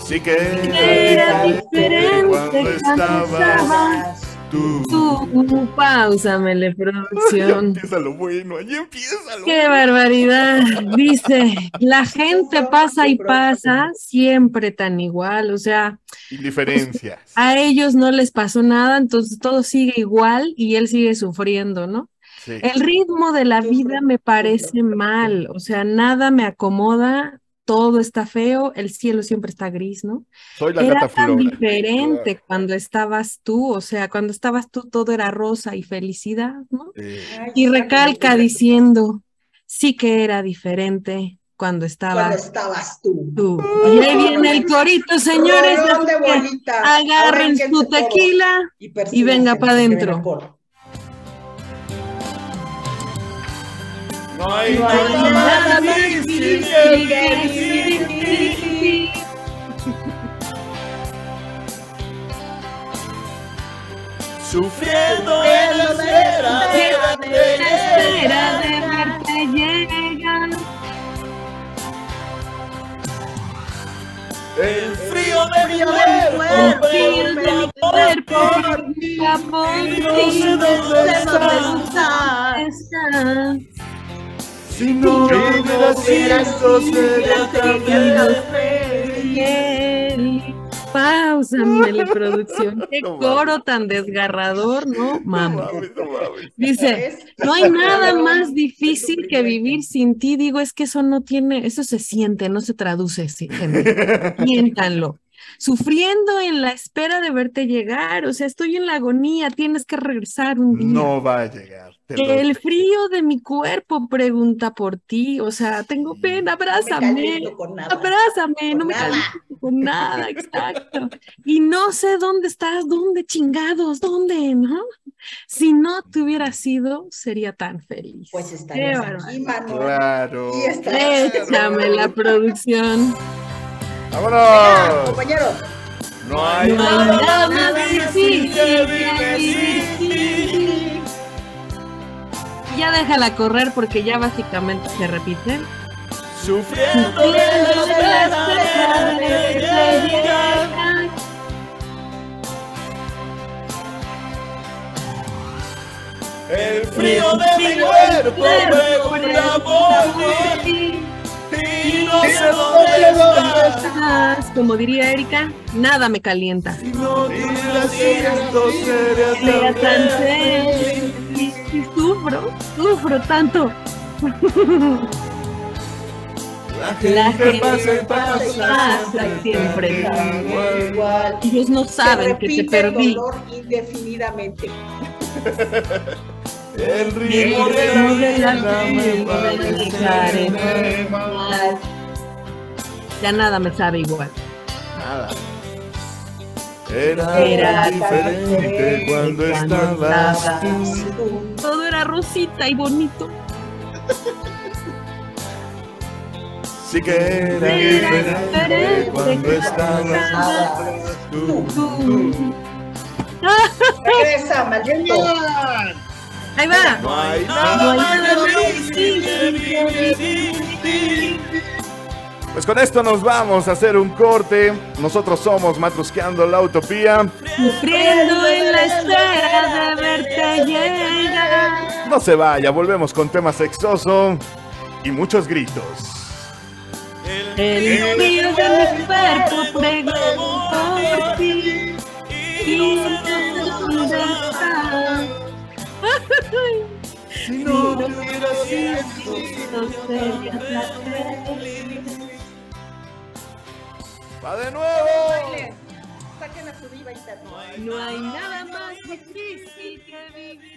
Sí que Era diferente diferente cuando cuando estabas Tú. Tú, pausamele, producción. Empieza lo bueno, allí empieza lo Qué barbaridad. Dice, la gente pasa y pasa siempre tan igual. O sea, Indiferencias. a ellos no les pasó nada, entonces todo sigue igual y él sigue sufriendo, ¿no? Sí. El ritmo de la vida me parece mal, o sea, nada me acomoda, todo está feo, el cielo siempre está gris, ¿no? Soy la Era tan diferente cuando estabas tú, o sea, cuando estabas tú todo era rosa y felicidad, ¿no? Eh, Y recalca diciendo, sí que era diferente cuando Cuando estabas tú. tú. Y ahí viene el corito, señores, de agarren su tequila. y persíganse, venga pa' que No hay No hay nada nada más difícil que vivir. Sufriendo en la espera de verte espera de verte llegar. El frío de mi cuerpo mi cuerpo dónde estás. Estás. Si no hubiera sido, sería tan. Pausa, Mele Producción. Qué No coro tan desgarrador, ¿no? No Mami. mames, no mames. Dice, no hay nada más difícil que vivir sin ti. Digo, es que eso no tiene, eso se siente, no se traduce, sí, gente. Siéntanlo. Sufriendo en la espera de verte llegar. O sea, estoy en la agonía, tienes que regresar un día. No va a llegar. El frío de mi cuerpo pregunta por ti. O sea, tengo pena, No me abrázame. caliento con nada. Abrázame, no me caliento con nada, exacto. Y no sé dónde estás, dónde chingados, dónde, ¿no? Si no te hubiera sido, sería tan feliz. Pues Qué estarías bárbaro. aquí, mano. Claro. Y la producción. ¡Vámonos! compañeros. No hay No hay nada nada más difícil que vivir. Ya déjala correr porque ya básicamente se repite. Sufriendo de verte llegar. El frío de mi cuerpo pregunta por ti y no sé dónde estás. Como diría Erika, nada me calienta. Si no sería Sea tan tan feliz. feliz. Y sufro, sufro tanto. La La gente gente pasa y pasa, pasa y siempre está igual. Igual. Ellos no Se saben que te repite el perdí. dolor indefinidamente. El ritmo de la vida me parece mal. Ya nada me sabe igual. Nada. Era, Era diferente cuando estabas tú. tú. Todo era rosita y bonito. Sí que era Era diferente diferente cuando estabas tú. Tú. Regresa, maldito. Ahí va. No hay nada. Pues con esto nos vamos a hacer un corte. Nosotros somos Matrusqueando la Utopía. Sufriendo en la espera de verte llegar. No se vaya, volvemos con tema sexoso y muchos gritos. El frío de mi cuerpo preguntó por ti. Y no. Si no hubiera sido, sería tan feliz. ¡Va de nuevo! Saquen a su diva interna. No hay nada más difícil que vivir.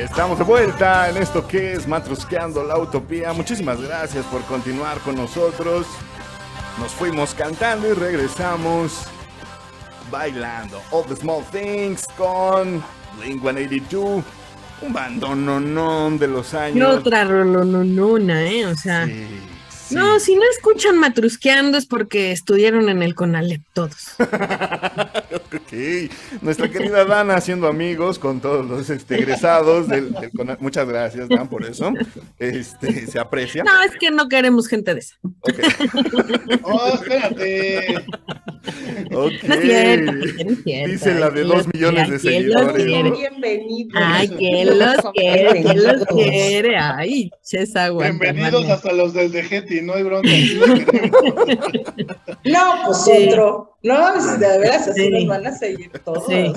Estamos de vuelta en esto que es Matrusqueando la Utopía. Muchísimas gracias por continuar con nosotros. Nos fuimos cantando y regresamos bailando All the Small Things con Blink 182. Un bandononón de los Y años. otra rolononona, ¿eh? O sea, Sí, sí. no, si no escuchan matrusqueando es porque estudiaron en el Conalep todos. Ok, nuestra querida Dana haciendo amigos con todos los este, egresados del, del Cona- Muchas gracias, Dan, por eso. Este, se aprecia. No, es que no queremos gente de esa. Ok, Oh, espérate. ok. No es cierto, no es cierto. Dice la de ¿Quién dos millones quiere? de ¿Quién los seguidores. Bienvenidos. Ay, ¿quién los quiere? ¿Quién los quiere? Ay, ches aguanta. Bienvenidos hasta los del de No hay bronca. No, pues Sí. otro. No, si de veras así Sí. nos van a seguir todos. Sí.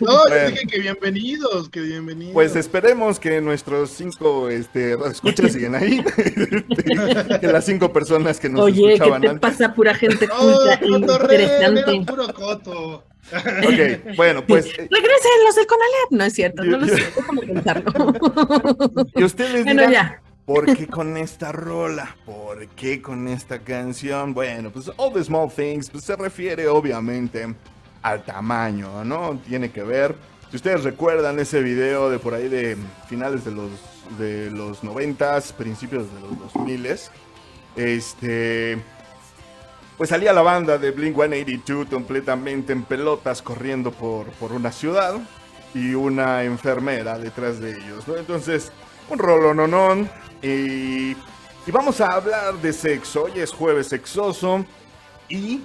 No, yo Bueno. dije que bienvenidos, que bienvenidos. Pues esperemos que nuestros cinco este, escuchas siguen ahí. Que las cinco personas que nos Oye, ¿qué escuchaban te antes. pasa, pura gente culta era interesante? puro coto. Ok, bueno, pues. eh, Regresen los del Conalep. No es cierto, no lo Yo- sé. Déjame pensarlo. Y ustedes Bueno, dirán, ya. ¿Por qué con esta rola? ¿Por qué con esta canción? Bueno, pues All the Small Things pues, se refiere obviamente al tamaño, ¿no? Tiene que ver. Si ustedes recuerdan ese video de por ahí de finales de los de los 90s, principios de los 2000 este pues salía la banda de Blink 182 completamente en pelotas corriendo por, por una ciudad y una enfermera detrás de ellos, ¿no? Entonces, un rolononón y, y vamos a hablar de sexo. Hoy es jueves sexoso y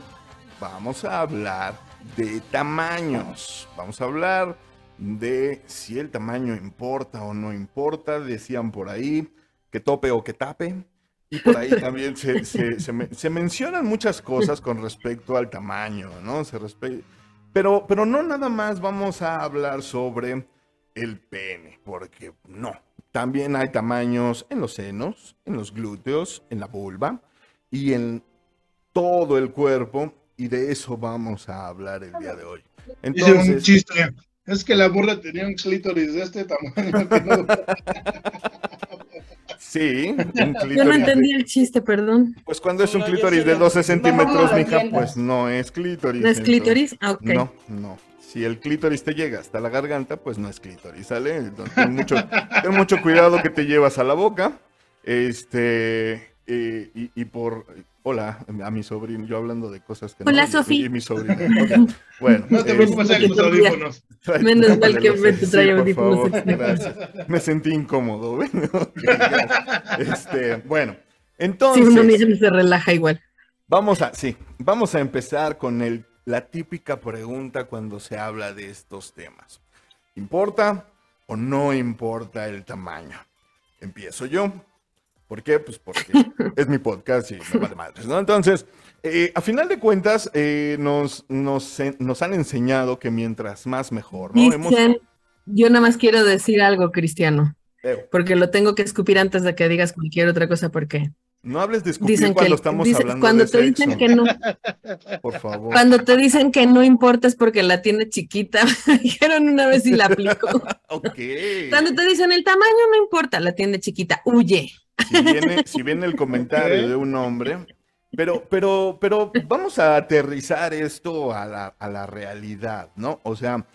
vamos a hablar de tamaños. Vamos a hablar de si el tamaño importa o no importa. Decían por ahí que tope o que tape. Y por ahí también se, se- se me- se mencionan muchas cosas con respecto al tamaño, ¿no? Se pero, pero no nada más vamos a hablar sobre el pene, porque no. También hay tamaños en los senos, en los glúteos, en la vulva y en todo el cuerpo. Y de eso vamos a hablar el día de hoy. Dice un Entonces, chiste. Es que la burra tenía un clítoris de este tamaño. que no- sí, un Yo no clítoris. entendí el chiste, perdón. Pues cuando es un No, clítoris de lo- 12 mejor no centímetros, mija, pues no es clítoris. ¿No es entonces- clítoris? Ah, ok. No, no. Si el clítoris te llega hasta la garganta, pues no es clítoris, ¿sale? Entonces, ten mucho, ten mucho cuidado que te llevas a la boca. Este, eh, y, y por... Hola, a mi sobrino, yo hablando de cosas que Hola, no... y- Sofi. Y mi sobrino. ok, Bueno. No te preocupes, hay los audífonos. trae- Menos mal que Beto sí, trae audífonos gracias. Me sentí incómodo, gracias. Este, bueno, Si entonces... uno mismo se relaja igual. Vamos a, sí, vamos a empezar con el, la típica pregunta cuando se habla de estos temas. ¿Importa o no importa el tamaño? Empiezo yo. ¿Por qué? Pues porque es mi podcast y me vale madres, ¿no? Entonces, eh, a final de cuentas, eh, nos, nos, han enseñado que mientras más mejor, ¿no? Hemos- yo nada más quiero decir algo, Cristiano, Eh, porque lo tengo que escupir antes de que digas cualquier otra cosa, porque no hables de escupir dicen cuando estamos dicen- hablando cuando de te sexo, dicen que no, por favor. cuando te dicen que no importa es porque la tiene chiquita, me dijeron una vez y la aplico. Ok. Cuando te dicen el tamaño no importa, la tiene chiquita, huye. si viene, si viene el comentario de un hombre, pero, pero, pero vamos a aterrizar esto a la, a la realidad, ¿no? O sea,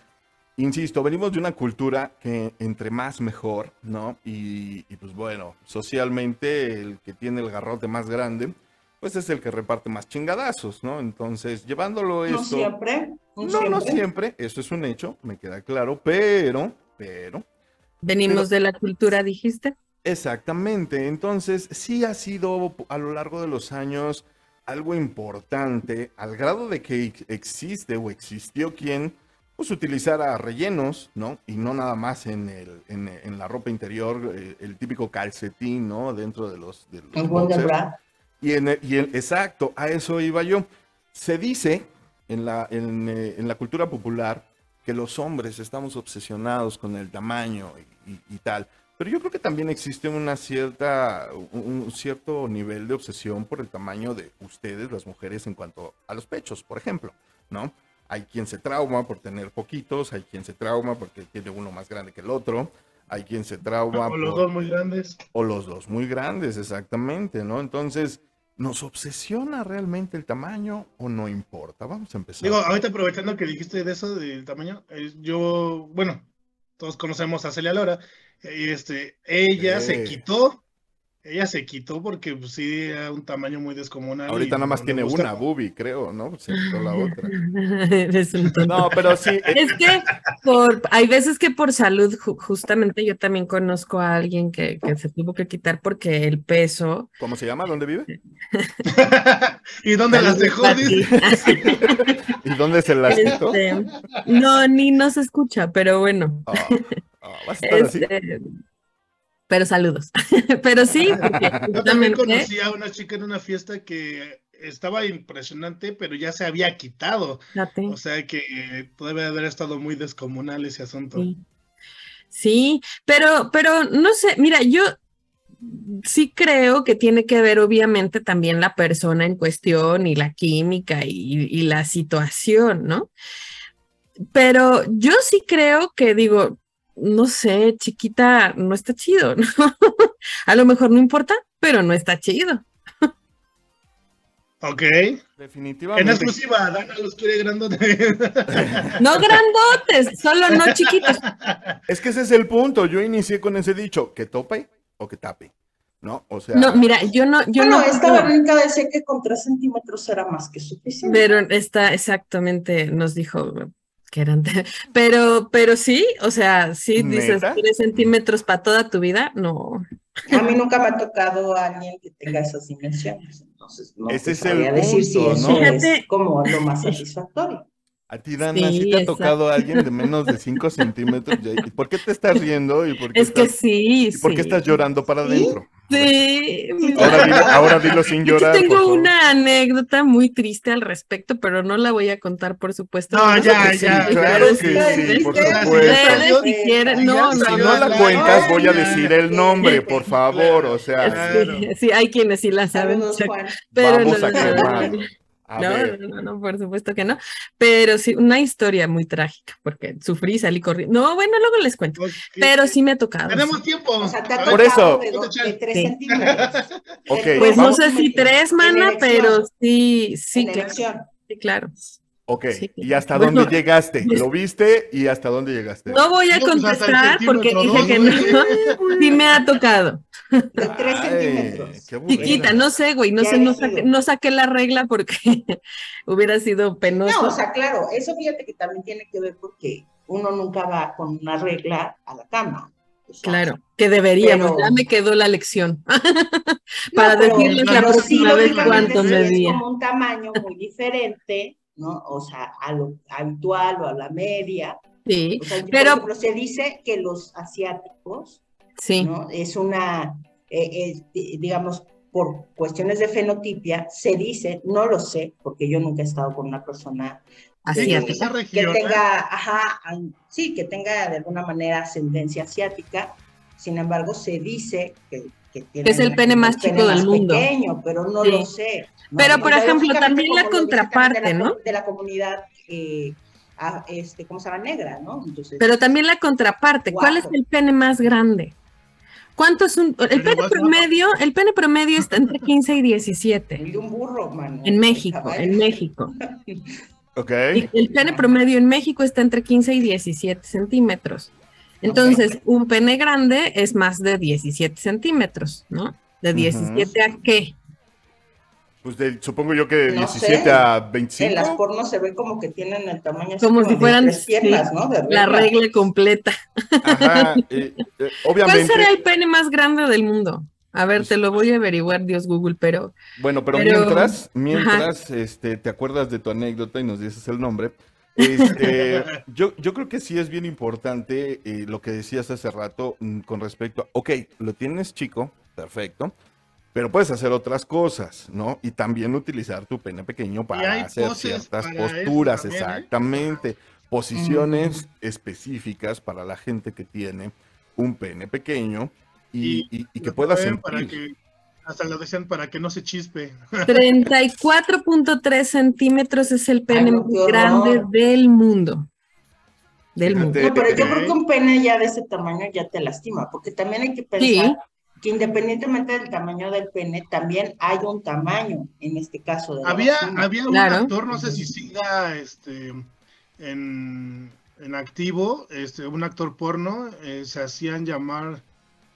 insisto, venimos de una cultura que entre más mejor, ¿no? Y, y, pues bueno, socialmente el que tiene el garrote más grande, pues es el que reparte más chingadazos, ¿no? Entonces, llevándolo No esto... siempre. No, No, no siempre, eso es un hecho, me queda claro, pero, pero, Venimos de la cultura, dijiste. Exactamente, entonces sí ha sido a lo largo de los años algo importante, al grado de que ex- existe o existió quien pues utilizara rellenos, ¿no? Y no nada más en, el, en, en la ropa interior, eh, el típico calcetín, ¿no? Dentro de los... De los boxers. Y, en, y exacto, a eso iba yo. Se dice en la, en, eh, en la cultura popular que los hombres estamos obsesionados con el tamaño y, y- y tal. Pero yo creo que también existe una cierta, un cierto nivel de obsesión por el tamaño de ustedes, las mujeres, en cuanto a los pechos, por ejemplo, ¿no? Hay quien se trauma por tener poquitos, hay quien se trauma porque tiene uno más grande que el otro, hay quien se trauma O los dos muy grandes. o los dos muy grandes, exactamente, ¿no? Entonces, ¿nos obsesiona realmente el tamaño o no importa? Vamos a empezar. Digo, ahorita aprovechando que dijiste de eso, del tamaño, eh, yo, bueno, todos conocemos a Celia Lora, y este, ella se quitó, ella se quitó porque pues, sí era un tamaño muy descomunal. Ahorita nada más no tiene una boobie, creo, ¿no? Se quitó la otra. No, pero sí. eh, Es que por, hay veces que por salud, ju- justamente yo también conozco a alguien que, que se tuvo que quitar porque el peso. ¿Cómo se llama? ¿Dónde vive? ¿Y dónde las dejó? ¿Y dónde se las quitó? Este, no, ni nos escucha, pero bueno. ¿Vas a estar así? Pero saludos. Pero sí, Yo también conocí a una chica en una fiesta que estaba impresionante, pero ya se había quitado. O sea que debe haber estado muy descomunal ese asunto. sí. Sí, pero, pero no sé, mira, yo sí creo que tiene que ver obviamente también la persona en cuestión y la química y, y la situación, ¿no? Pero yo sí creo que digo, no sé, chiquita, no está chido, ¿no? A lo mejor no importa, pero no está chido. Ok. Definitivamente. En exclusiva, Dana los quiere grandote. No grandotes, solo no chiquitos. Es que ese es el punto. Yo inicié con ese dicho, que tope o que tape. ¿No? O sea, No, mira, yo no, yo Bueno, no. esta barriga decía que con 3 centímetros era más que suficiente. Pero está exactamente, nos dijo que eran, pero, pero sí, o sea, sí dices ¿Neta? tres centímetros para toda tu vida, no. A mí nunca me ha tocado a alguien que tenga esas dimensiones. Entonces, no Ese te es el decir si punto, eso ¿no? Fíjate. es como lo más satisfactorio. a ti, Dana, ¿sí Sí, te ha exacto. tocado alguien de menos de 5 centímetros? ¿Y por qué te estás riendo? ¿Y por qué, Es que estás, sí, y por qué sí. estás llorando para adentro? Sí. Ahora dilo, ahora dilo sin Yo llorar. por tengo una anécdota muy triste al respecto, pero no la voy a contar, por supuesto. No, No, ya, ya, sí, claro que sí, sí, por supuesto. si quieren, no, Si no, Si no, no la cuentas, voy a decir el nombre, por favor. O sea, Claro. Sí, hay quienes sí la saben, pero vamos no, a no, no, no, no. No, por supuesto que no. Pero sí, una historia muy trágica, porque sufrí, salí corriendo. No, bueno, luego les cuento. Pero sí me ha tocado. Tenemos tiempo. O sea, te ha A ver, Por eso. de, dos- de 3 Sí. centímetros. Ok, De Pues tres no sé si tres, mana, pero sí, sí, claro. Sí, claro. Ok, Sí. ¿y hasta Bueno, dónde llegaste? ¿Lo viste y hasta dónde llegaste? No voy a No, pues contestar porque dije que no. Sí me ha tocado. De 3 Ay, centímetros. Chiquita, no sé, güey, no sé, no saqué, no saqué la regla porque hubiera sido penoso. No, o sea, claro, eso fíjate que también tiene que ver porque uno nunca va con una regla a la cama. O sea, Claro, que deberíamos, Pero- ya me quedó la lección. no, Para pero- decirles la sí, próxima vez cuánto medía. Es como un tamaño muy diferente, ¿no? O sea, a lo habitual o a la media. Sí, O sea, yo, Pero- por ejemplo, se dice que los asiáticos, sí, ¿no? Es una, eh, eh, di- digamos, por cuestiones de fenotipia, se dice, no lo sé, porque yo nunca he estado con una persona asiática. Esa que región, ¿eh? tenga, ajá, sí, que tenga de alguna manera ascendencia asiática. Sin embargo, se dice que, que tiene Es el pene más chico del mundo. pequeño, pero no Sí. lo sé. ¿no? Pero, por ejemplo, también la contraparte, de la, ¿no? De la comunidad, eh, este, ¿cómo se llama? Negra, ¿no? Entonces, Pero también la contraparte, ¿cuál es el pene más grande? ¿Cuánto es un el pene promedio? El pene promedio está entre 15 y 17 el de un burro, mano. en México, en México. Ok. Y el pene promedio en México está entre 15 y 17 centímetros. Entonces, un pene grande es más de 17 centímetros, ¿no? De 17 a qué? Pues de- supongo yo que de No 17 sé. a En las 25. pornos se ve como que tienen el tamaño así Como si fueran, tres piernas, sí, ¿no? De La regla. completa. Ajá. eh, eh, ¿Cuál obviamente. será el pene más grande del mundo? A ver, te lo voy a averiguar, Dios Google, pero Bueno, pero, Pero- mientras, mientras, este, te acuerdas de tu anécdota y nos dices el nombre. Este, yo, yo creo que sí es bien importante eh, lo que decías hace rato mm, con respecto a, ok, lo tienes chico, perfecto, pero puedes hacer otras cosas, ¿no? Y también utilizar tu pene pequeño para hacer ciertas para posturas, también, ¿eh? exactamente, posiciones específicas para la gente que tiene un pene pequeño y, y- y que pueda saben Para sentir. que, hasta lo decían para que no se chispe. 34.3 centímetros es el pene más grande del mundo. del mundo. No, pero yo que- creo que un pene ya de ese tamaño ya te lastima, porque también hay que pensar que independientemente del tamaño del pene, también hay un tamaño, en este caso de Había, había un Claro. actor, no sé si siga este, en, en activo, este, un actor porno, eh, se hacían llamar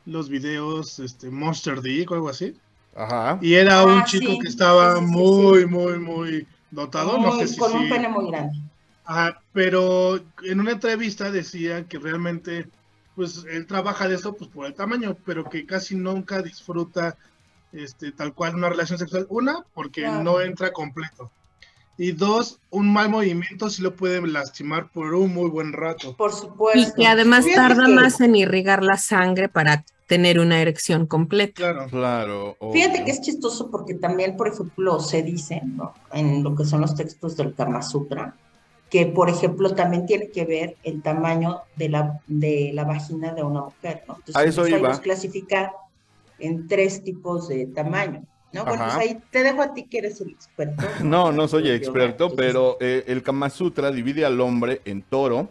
los videos este, Monster Dick o algo así. Ajá. Y era Ah, un chico sí, que estaba sí, sí, sí, muy, sí. muy, muy dotado. no sé si con un sí. pene muy grande. Ajá, pero en una entrevista decía que realmente, pues él trabaja de eso pues por el tamaño, pero que casi nunca disfruta este, tal cual una relación sexual. Una, porque Claro. no entra completo. Y dos, un mal movimiento sí lo puede lastimar por un muy buen rato. Por Y supuesto. que además tarda más en irrigar la sangre para tener una erección completa. Claro. Claro. Fíjate que es chistoso porque también, por ejemplo, se dice, ¿no? En lo que son los textos del Kama Sutra, que, por ejemplo, también tiene que ver el tamaño de la, de la vagina de una mujer, ¿no? Entonces, A eso iba. los clasifica en tres tipos de tamaño, ¿no? Bueno, pues ahí te dejo a ti que eres el experto. No, no soy Yo, experto, pero eh, el Kama Sutra divide al hombre en toro,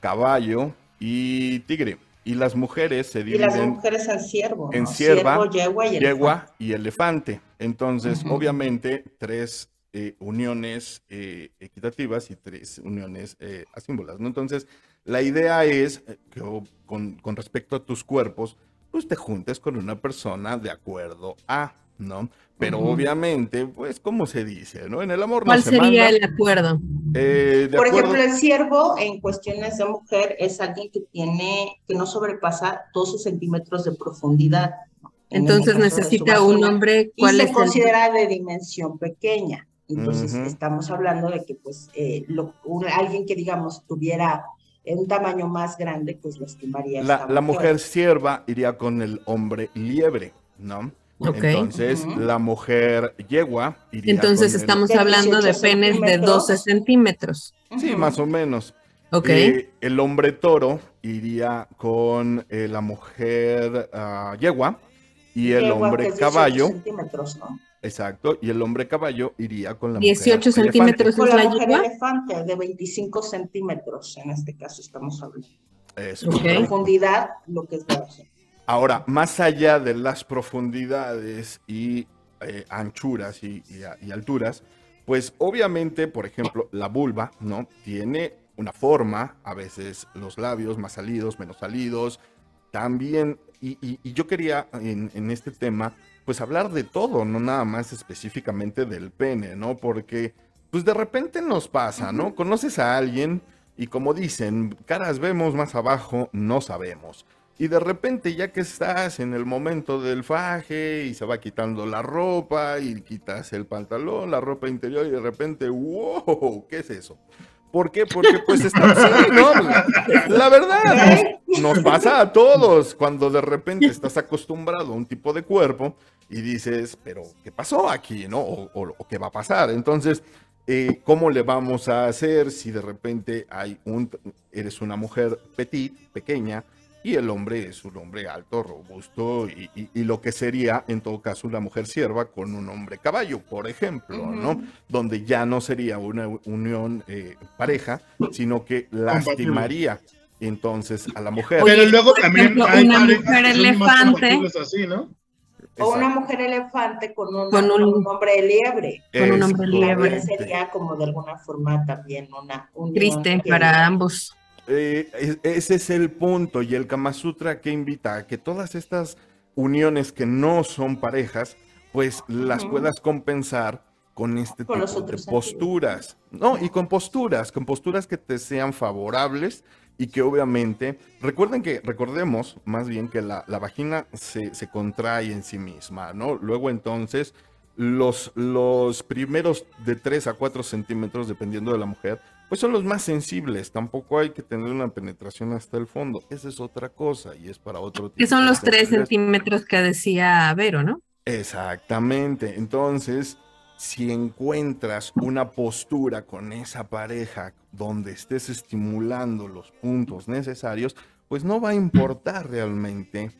caballo y tigre. Y las mujeres se Y las dividen mujeres en ciervo, en ¿no? cierva, Ciervo, yegua y yegua elefante. y elefante. Entonces, obviamente, tres eh, uniones eh, equitativas y tres uniones eh, asímbolas, ¿no? Entonces, la idea es eh, que con, con respecto a tus cuerpos, pues te juntes con una persona de acuerdo a, ¿no? Pero obviamente, pues, como se dice, ¿no? En el amor no ¿Cuál se sería manda. el acuerdo? Eh, de Por acuerdo- ejemplo, el ciervo en cuestiones de mujer es alguien que tiene, que no sobrepasa 12 centímetros de profundidad. ¿no? Entonces necesita un hombre. Y ¿Cuál se es el- considera de dimensión pequeña. Entonces estamos hablando de que pues eh, lo- un- alguien que digamos tuviera un tamaño más grande, pues lo estimaría la, esta la mujer sierva iría con el hombre liebre, ¿no? Entonces, la mujer yegua iría Entonces el- estamos hablando de 18 penes de centímetros. 12 centímetros. Sí, más o menos. Ok. Eh, el hombre toro iría con eh, la mujer ah, yegua y el hombre caballo, centímetros, ¿no? exacto, y el hombre caballo iría con la 18 mujer centímetros Con es la la mujer yegua. elefante de 25 centímetros, en este caso estamos hablando. elefante. Eso. Ok. Profundidad, lo que es la. Ahora, más allá de las profundidades y eh, anchuras y, y a- y alturas, pues obviamente, por ejemplo, la vulva, ¿no? Tiene una forma, a veces los labios más salidos, menos salidos, también, y, y- y yo quería en, en este tema, pues hablar de todo, no nada más específicamente del pene, ¿no? Porque, pues de repente nos pasa, ¿no? Conoces a alguien y como dicen, caras vemos más abajo, no sabemos. Y de repente, ya que estás en el momento del faje y se va quitando la ropa y quitas el pantalón, la ropa interior y de repente, wow, ¿qué es eso? ¿Por qué? Porque pues está sí, ¿no? La verdad, nos, nos pasa a todos cuando de repente estás acostumbrado a un tipo de cuerpo y dices, pero ¿qué pasó aquí? ¿No? O, o- o qué va a pasar. Entonces, eh, ¿cómo le vamos a hacer si de repente hay un, eres una mujer petit, pequeña, y el hombre es un hombre alto, robusto, y, y- y lo que sería en todo caso una mujer sierva con un hombre caballo, por ejemplo, ¿no? Donde ya no sería una unión eh, pareja, sino que lastimaría entonces a la mujer. Oye, Pero luego también ejemplo, hay una mujer elefante. compatibles así, ¿no? O una mujer elefante con, una- Con un- con un hombre liebre. con un hombre liebre. Sería como de alguna forma también una unión Triste para ambos. Eh, es- ese es el punto y el Kama Sutra que invita a que todas estas uniones que no son parejas, pues las puedas compensar con este Con tipo de posturas. No, y con posturas, con posturas que te sean favorables y que obviamente, recuerden que, recordemos más bien que la, la vagina se, se contrae en sí misma, ¿no? Luego entonces, los, los primeros de 3 a 4 centímetros, dependiendo de la mujer, pues son los más sensibles. Tampoco hay que tener una penetración hasta el fondo. Esa es otra cosa y es para otro tipo Que son los 3 sensibilidad. centímetros que decía Vero, ¿no? Exactamente. Entonces, si encuentras una postura con esa pareja donde estés estimulando los puntos necesarios, pues no va a importar realmente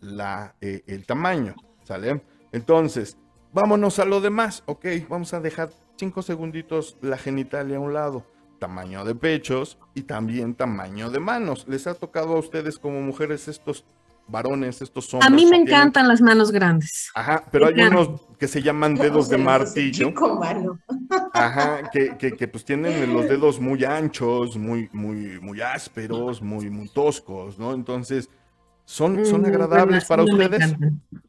la, eh, el tamaño, ¿sale? Entonces, vámonos a lo demás, ok, vamos a dejar cinco segunditos la genitalia a un lado. Tamaño de pechos y también tamaño de manos. ¿Les ha tocado a ustedes como mujeres estos varones, estos hombres? A mí me tienen- encantan las manos grandes. Ajá, pero hay unos que se llaman ¿Cómo dedos de martillo. Ajá, que, que, que, pues tienen los dedos muy anchos, muy, muy, muy ásperos, muy, muy toscos, ¿no? Entonces, son, son Mm, agradables bueno, para no ustedes.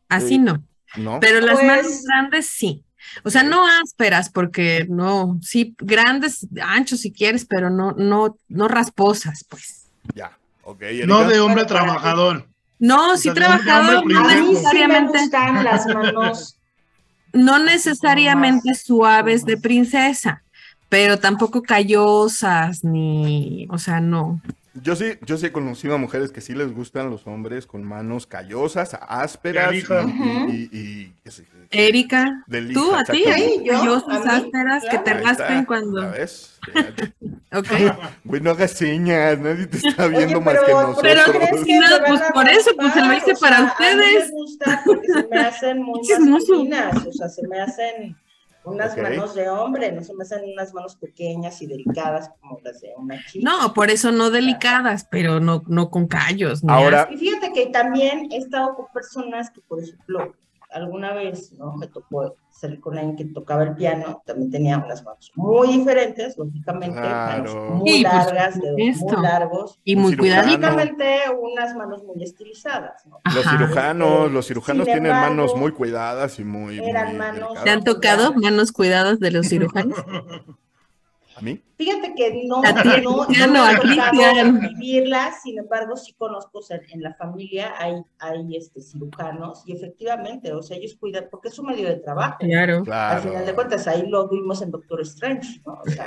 Así Sí. no. ¿no? Pero las Pues- manos grandes sí. O sea, no ásperas, porque no, sí, grandes, anchos si quieres, pero no, no, no rasposas, pues. Ya, ok. No de hombre trabajador. No, O sí sea, de hombre- trabajado, hombre no sí me necesariamente, las manos. no necesariamente suaves de princesa, pero tampoco callosas, ni, o sea, no. Yo sí, yo sí he conocido a mujeres que sí les gustan los hombres con manos callosas, ásperas Erika. y, y- y- Erika, de lija, tú, a ti. Sí, yo, ásperas, que te raspen cuando. Fíjate. ok. Güey, no hagas señas, nadie te está Oye, viendo más pero que ¿por nosotros. qué crees que No, pues por eso, pues se lo hice? O para sea, A mí ustedes. me gusta porque se me hacen muy masculinas, o sea, se me hacen unas manos de hombre, no se me hacen unas manos pequeñas y delicadas como las de una chica. No, por eso no delicadas, pero no, no con callos. Ahora, Y fíjate que también he estado con personas que, por ejemplo, alguna vez, ¿no? Me tocó salir con alguien que tocaba el piano, también tenía unas manos muy diferentes, lógicamente, manos muy Sí, largas, dedos muy largos, Y muy lógicamente unas manos muy estilizadas, ¿no? Los cirujanos, Este, los cirujanos tienen manos muy cuidadas y muy, eran muy manos- delicadas. ¿Te han tocado manos cuidadas de los cirujanos? ¿A mí? Fíjate que no, ti, no, no me a tocado vivirla, sin embargo, sí conozco, o sea, en la familia hay, hay este, cirujanos y efectivamente, o sea, ellos cuidan, porque es su medio de trabajo. Claro. Al Claro. final de cuentas, ahí lo vimos en Doctor Strange, ¿no? O sea,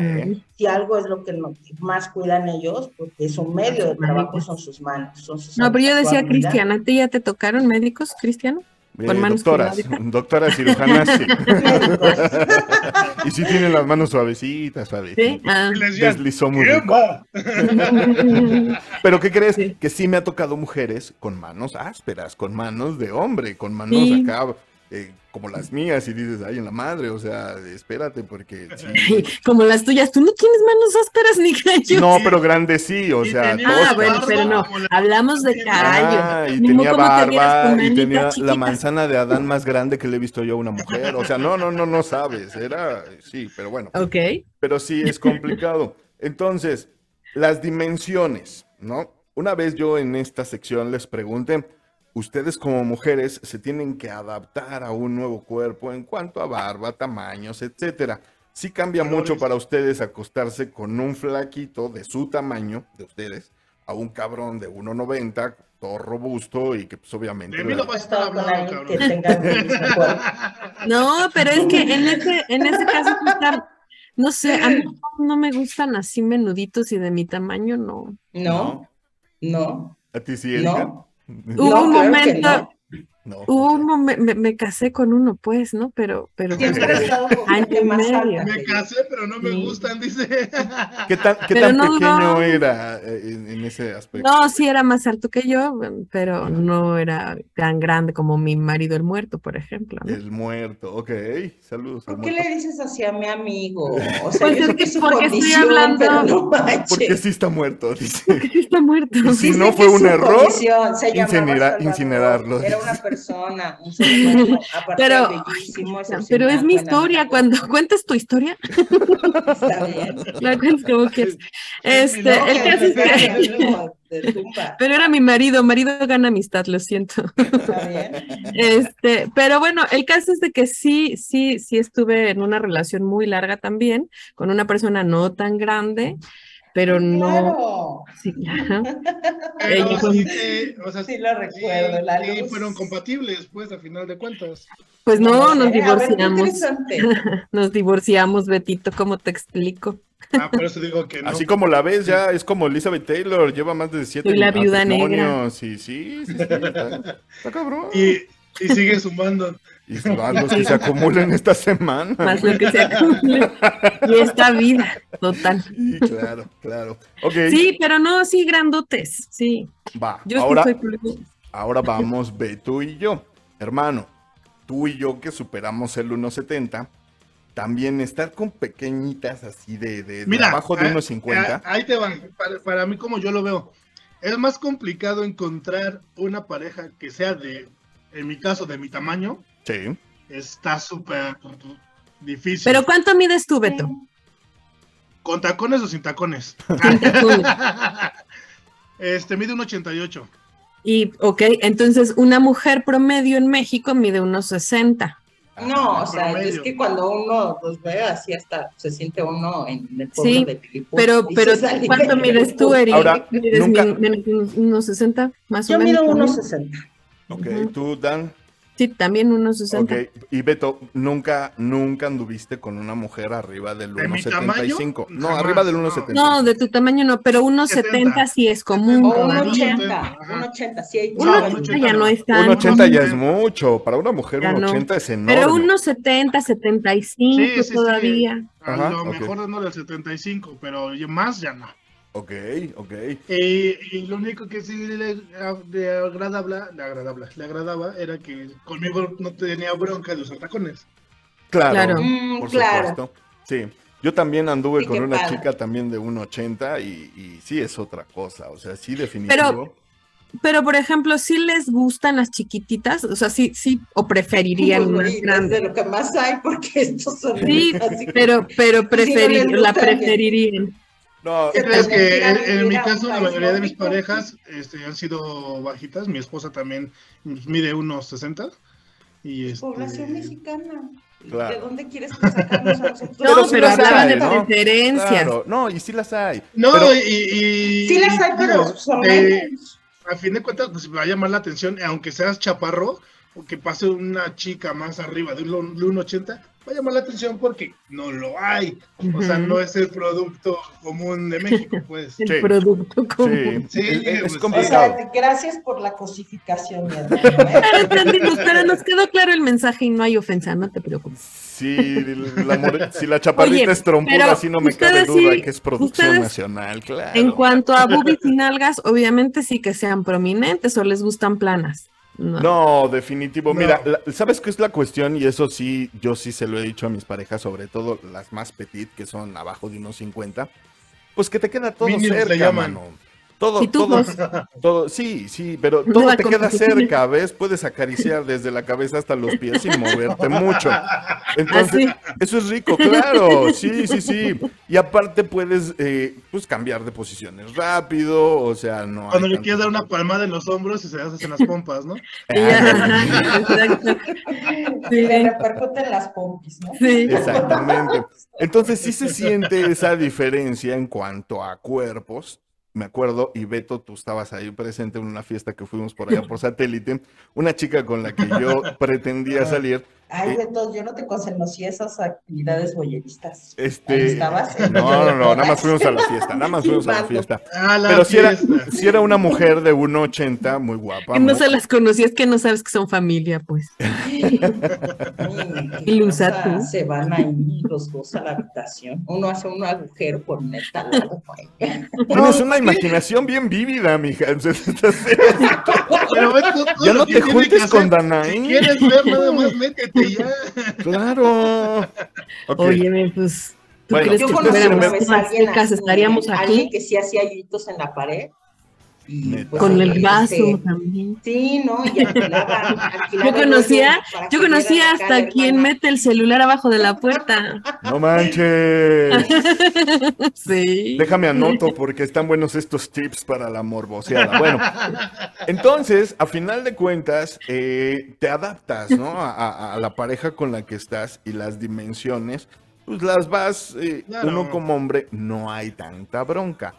si algo es lo que no- más cuidan ellos, porque es un medio de trabajo, son sus manos, son sus No, pero yo decía, habilidades. Cristian, ¿a ti ya te tocaron médicos, Cristiano? Con Eh, manos doctoras, doctoras cirujanas, sí. Y sí tienen las manos suavecitas, suavecitas. Sí. Ah. Deslizó muy ¿qué rico. Pero ¿qué crees? Sí. Que sí me ha tocado mujeres con manos ásperas, con manos de hombre, con manos Sí. acá eh, como las mías y dices, ay, en la madre, o sea, espérate porque sí. Como las tuyas, tú no tienes manos ásperas ni callos. No, pero grande sí, o sea, Ah, bueno, pero no. Hablamos de Ah, callos. y Ni tenía te barba y tenía la manzana de Adán más grande que le he visto yo a una mujer. O sea, no, no, no, no sabes. Era, sí, pero bueno. Ok. Pero sí es complicado. Entonces, las dimensiones, ¿no? Una vez yo en esta sección les pregunté, ustedes como mujeres se tienen que adaptar a un nuevo cuerpo en cuanto a barba, tamaños, etcétera. Sí cambia mucho para ustedes acostarse con un flaquito de su tamaño, de ustedes, a un cabrón de 1.90, todo robusto y que pues obviamente... De mí no vas a estar hablando, que tenga. No, pero es que en ese, en ese caso, Cristian, no sé, a mí no- no me gustan así menuditos y de mi tamaño, no. No, no, ¿A ti sí, Erika? no. Hubo No, un claro que momento, no. Hubo un me, me casé con uno, pues, ¿no? Pero, pero pues, Siempre he y más medio. Me casé, pero no me Sí. gustan, dice. ¿Qué tan, qué tan no pequeño duró. era eh, en, en ese aspecto? no, sí era más alto que yo, pero no era tan grande como mi marido el muerto, por ejemplo, ¿no? El muerto, ok. Saludos. al ¿Por qué muerto. le dices así a mi amigo? O sea, Pues es que porque estoy hablando- pero no. Porque sí está muerto, dice. Sí está muerto. Y si Sí no fue un error, incinera- incinerarlo. Era una persona, un ser humano, aparte Pero, bellísimo, pero es mi historia, cuando cuentas tu historia. Está bien. la cuentas como quieres. Este, No, el caso es que, pero era mi marido, marido gana amistad, lo siento. está bien. Este, pero bueno, el caso es de que sí, sí, sí estuve en una relación muy larga también, con una persona no tan grande, pero no, Claro, sí, ajá. Pero sí, o sea, sí lo recuerdo, sí, la sí luz. fueron compatibles, pues, a final de cuentas. Pues no, nos ver, divorciamos, nos divorciamos, Betito, ¿cómo te explico? Ah, por eso digo que no. Así como la ves, ya es como Elizabeth Taylor, lleva más de siete la viuda negra. Sí, sí, sí, sí, está, está cabrón. Y, y sigue sumando. Y se van los que se acumulen esta semana. Más lo que se acumule. Y esta vida, total. Sí, claro, claro. Sí, pero no, sí, grandotes, sí. va. Yo sí ahora, soy ahora vamos, Beto y yo. Hermano, tú y yo que superamos el 1.70, también estar con pequeñitas así de, de, de Mira, abajo de ah, unos 50. ah, Ahí te van. Para, para mí, como yo lo veo, es más complicado encontrar una pareja que sea de, en mi caso, de mi tamaño. Sí. Está súper difícil. Pero ¿cuánto mides tú, Beto? ¿Con tacones o sin tacones? Sin tacones. este, mide un 88. Y, ok, entonces una mujer promedio en México mide unos 60. No, o sea, Promedio. es que cuando uno los ve así hasta se siente uno en el pueblo Sí, de Pilipú. Pero, pero ¿cuánto de mides tú. Eri? Ahora, ¿Mides nunca- unos- unos 60, más Yo o menos? mido también? 1.60. Ok, tú, Dan. Sí, también unos 60. Ok, y Beto, ¿nunca, nunca anduviste con una mujer arriba del ¿De mi 1.75? tamaño? No, Jamás, arriba del no. 1.75. No, de tu tamaño no, pero unos 70 70. sí es común O todavía. 1.80. Ajá. 1.80, sí hay No, chavas. 1.80 ya no es tan 1.80 ya es mucho. Para una mujer, Ya no. 1.80 es enorme. Pero unos 70, 75 Sí, sí, sí. todavía. A Ajá, lo mejor dándole el 75, pero más ya no. Ok, ok. Eh, y lo único que sí le, le agradaba, le agradaba, le agradaba era que conmigo no tenía bronca de usar tacones. Claro, Claro. Mm, por claro. supuesto. Sí. Yo también anduve Sí, con una padre. chica también de 1.80 y, y sí es otra cosa. O sea, sí definitivo. Pero, por ejemplo, si les gustan las chiquititas, o sea, sí, sí, o preferirían Pues, más grandes. de lo que más hay, porque estos son Sí, así pero, pero preferir, la preferirían. No, ¿Qué crees que en, en mi caso la mayoría de mis parejas este, han sido bajitas? Mi esposa también mide unos 60. Y este, Población mexicana. Claro. ¿De dónde quieres que sacamos a nosotros? Pero No, sí pero las hablaban hay, de ¿no? preferencias. claro, no, y sí las hay. No, Pero- y, y- Sí las hay, pero eh, a fin de cuentas, pues va a llamar la atención, aunque seas chaparro, o que pase una chica más arriba de un, de un 80, va a llamar la atención porque no lo hay. O sea, no es el producto común de México, pues. El Sí. producto común. Sí, Sí, es, es pues, O complicado. sea, gracias por la cosificación. ¿eh? Pero entendimos, pero nos quedó claro el mensaje y no hay ofensa, no te preocupes. Sí, la more- si la chaparrita Oye, es trompuda, así no me cabe duda sí- que es producción ustedes- nacional, claro. En cuanto a boobies y nalgas, obviamente sí que sean prominentes o les gustan planas. No. No, definitivo. No. Mira, la- ¿sabes qué es la cuestión? Y eso sí, yo sí se lo he dicho a mis parejas, sobre todo las más petit, que son abajo de unos 50. Pues que te queda todo Minions le cerca, llaman. mano. Todo, todo, todo, sí, sí, pero todo te queda cerca, ¿ves? Puedes acariciar desde la cabeza hasta los pies sin moverte mucho. Entonces, Así. eso es rico, claro, sí, sí, sí. Y aparte puedes, eh, pues, cambiar de posiciones rápido, o sea, no hay Cuando le tanto- quieres dar una palmada en los hombros y se hacen las pompas, ¿no? Exacto. Le Sí, repercuten las pompis, ¿no? sí. Exactamente. Entonces sí se siente esa diferencia en cuanto a cuerpos. Me acuerdo, y Beto, tú estabas ahí presente en una fiesta que fuimos por allá por satélite. Una chica con la que yo pretendía salir. Ay, Eh, Beto, yo no te conocí esas actividades boyeristas. Este. estabas. No, no, no, nada más fuimos a la fiesta, nada más fuimos a la fiesta. Ah, la Pero si era, si era una mujer de 1,80, muy guapa. No muy- se las conocías, que no sabes que son familia, pues. Ilusa tú. Se van ahí los dos a la habitación. Uno hace un agujero por un talado. Tienes una imaginación bien vívida, mija. Pero ve tú- todo Ya no te juntes con. Danaí. Si quieres ver nada más, métete ya. Claro. Oye, pues. ¿tú Bueno, crees Yo que alguien estaríamos aquí que sí hacía hoyitos en la pared. Y, pues, con el este, vaso también? Sí, ¿no? Y alquilaban. alquilaban Yo conocía, yo conocía acá hasta quien hermana. mete el celular abajo de la puerta. No manches. Sí. Déjame anoto porque están buenos estos tips para la morboseada. Bueno, entonces, a final de cuentas, eh, te adaptas, ¿no? A, a- a la pareja con la que estás y las dimensiones, pues las vas, eh, Claro. uno como hombre, no hay tanta bronca.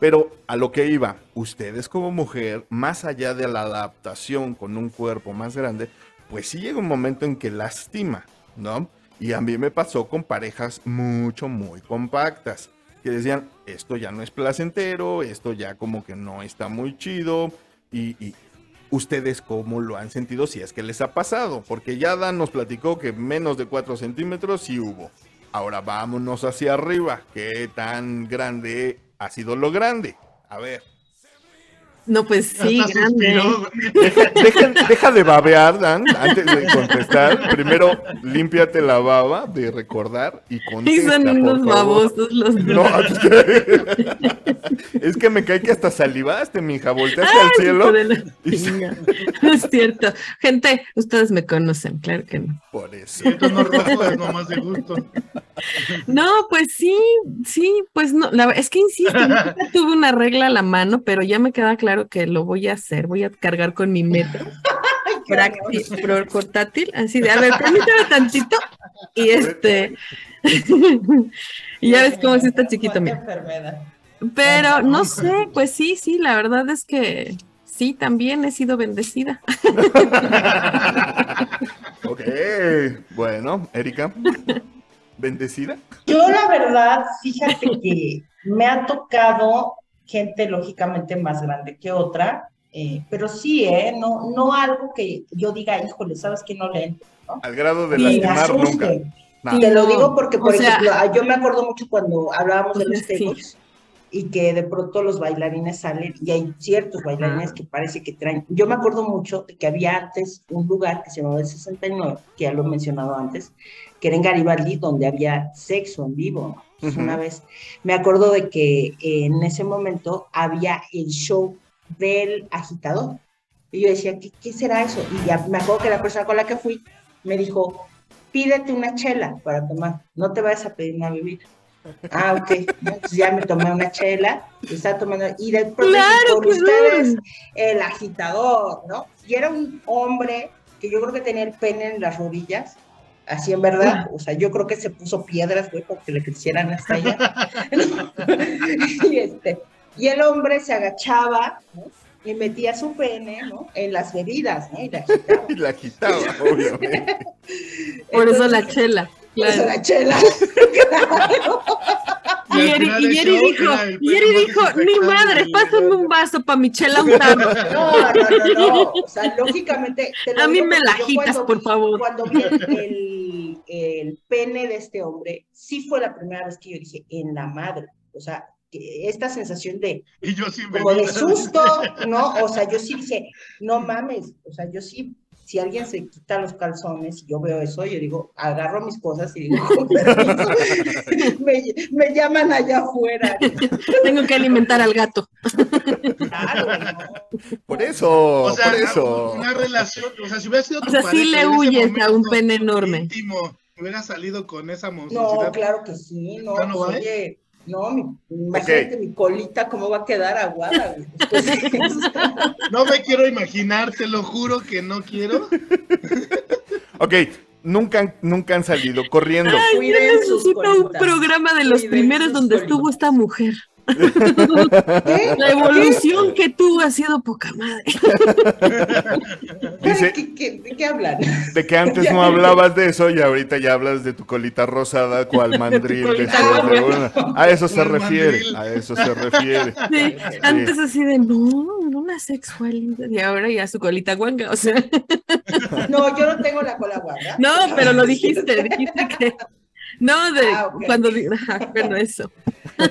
Pero a lo que iba, ustedes como mujer, más allá de la adaptación con un cuerpo más grande, pues sí llega un momento en que lastima, ¿no? Y a mí me pasó con parejas mucho, muy compactas, que decían, esto ya no es placentero, esto ya como que no está muy chido, y, ustedes cómo lo han sentido si es que les ha pasado, porque ya Dan nos platicó que menos de 4 centímetros sí hubo. Ahora vámonos hacia arriba, ¿qué tan grande ha sido lo grande? A ver. No, pues sí, grande. Deja, deja- deja de babear, Dan, antes de contestar. Primero, límpiate la baba de recordar y Sí, contesta, son por unos babosos los No, dos. es que me cae que hasta salivaste, mija. Volteaste Ay, al cielo. y- chinga. No es cierto. Gente, ustedes me conocen, claro que no. Por eso. Y nomás de gusto. No, pues sí, sí, pues no, la, es que insisto, nunca tuve una regla a la mano, pero ya me queda claro que lo voy a hacer, voy a cargar con mi metro pro- portátil, así de, a ver, permítame tantito, y este, y ya ves cómo es esta chiquito, mira. Pero no sé, pues sí, sí, la verdad es que sí, también he sido bendecida. Ok, bueno, Erika. ¿Bendecida? Yo la verdad, fíjate que me ha tocado gente lógicamente más grande que otra, eh, pero sí, ¿eh? No, no algo que yo diga, híjole, ¿sabes que no le entro? Al grado de Y me lastimar nunca. asuste. Nada. Te lo digo porque, por O sea- ejemplo, ah, yo me acuerdo mucho cuando hablábamos de los Sí. tables y que de pronto los bailarines salen y hay ciertos bailarines que parece que traen. Yo me acuerdo mucho de que había antes un lugar que se llamaba el 69, que ya lo he mencionado antes, que era en Garibaldi, donde había sexo en vivo. Una vez me acuerdo de que en ese momento había el show del agitador. Y yo decía, ¿qué, qué será eso? Y ya me acuerdo que la persona con la que fui me dijo, pídete una chela para tomar, no te vayas a pedir una bebida. Ah, ok. Entonces ya me tomé una chela, estaba tomando, y de pronto claro. ustedes, el agitador, ¿no? Y era un hombre que yo creo que tenía el pene en las rodillas, así en verdad, o sea, yo creo que se puso piedras, güey, para que le crecieran hasta allá. y, este, y el hombre se agachaba, ¿no? Y metía su pene, ¿no? En las bebidas, ¿no? Y la agitaba. Y la quitaba, obviamente. Por eso la chela. Claro. la chela. Claro. Y dijo, y dijo, ni madre, pásame mundo". un vaso para mi chela un tarro. No, no, no, no. O sea, lógicamente. te lo A mí me la agitas, por vi- favor. Cuando vi el, el pene de este hombre, sí fue la primera vez que yo dije, en la madre. O sea, esta sensación de, Y yo sin como de susto, ¿no? O sea, yo sí dije, no mames. O sea, yo sí, si alguien se quita los calzones y yo veo eso, yo digo, agarro mis cosas y digo, con permiso, me, me llaman allá afuera. Tengo que alimentar al gato. Claro, ¿no? Por eso, O sea, por eso. una relación, o sea, si hubiera sido O tu sea, sí pareja le huyes a un pene enorme. íntimo, hubiera salido con esa No, monstruosidad. claro que sí, no, ¿Ya no oye, no, mi, imagínate mi colita cómo va a quedar aguada, de. No me quiero imaginar, te lo juro que no quiero. Ok, nunca, han- nunca han salido corriendo. Ay, yo necesito un programa de los Cuiden primeros donde colitas. estuvo esta mujer. ¿Qué? La evolución que tuvo ha sido poca madre. Dice ¿Qué, qué, de qué hablan? de que antes no hablabas de eso y ahorita ya hablas de tu colita rosada, cual mandril. de una- A eso se refiere, mandril. a eso se refiere. Sí, antes así de no, no la sexualidad. Y ahora ya su colita guanga. O sea, No, yo no tengo la cola guarda. no, pero lo dijiste, dijiste que. No, de Ah, ok. cuando. di- ajá, Bueno, eso.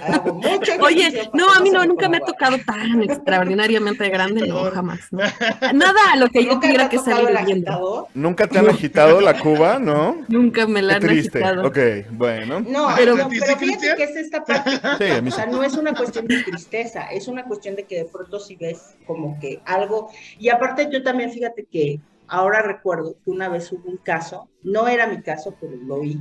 Hago mucho Oye, no, a mí no, nunca me ha tocado tan extraordinariamente grande, no, jamás. no. Nada a lo que yo ¿Nunca te tuviera que salir viendo. ¿Nunca te han agitado la cuba, no? Nunca me la han triste. agitado. Ok, bueno. No, Pero- pero, ¿A ti sí, pero fíjate que es esta parte. Sí, a mí O sea, no es una cuestión de tristeza, es una cuestión de que de pronto si ves como que algo. Y aparte yo también fíjate que ahora recuerdo que una vez hubo un caso, no era mi caso, pero lo vi,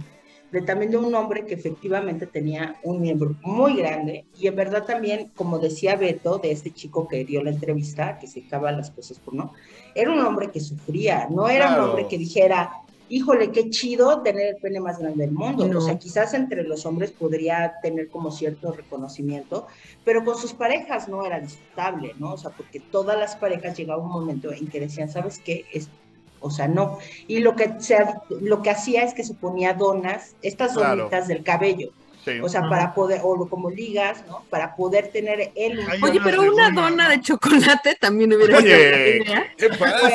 de también de un hombre que efectivamente tenía un miembro muy grande y en verdad también, como decía Beto, de este chico que dio la entrevista, que se acaba las cosas por no, era un hombre que sufría, no era Claro. un hombre que dijera, híjole, qué chido tener el pene más grande del mundo. No. O sea, quizás entre los hombres podría tener como cierto reconocimiento, pero con sus parejas no era disfrutable, ¿no? O sea, porque todas las parejas llegaba un momento en que decían, ¿sabes qué? Es, o sea, no. Y lo que, se, lo que hacía es que se ponía donas, estas Claro. donitas del cabello, Sí. o sea, para poder, o como ligas, ¿no? Para poder tener Hay Oye, pero una dona ¿no? de chocolate también hubiera sido Oye, idea. ¿qué Pues, pasa?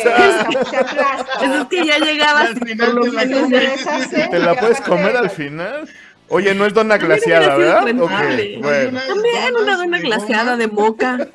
se aplasta. Pues es que ya llegabas Al por final lo te la menos- comes. deshace, ¿Te la y puedes comer al final? Oye, no es dona También glaciada, ¿verdad? sido Ok, rentable. bueno. También una donas dona de glaseada goma. de moca.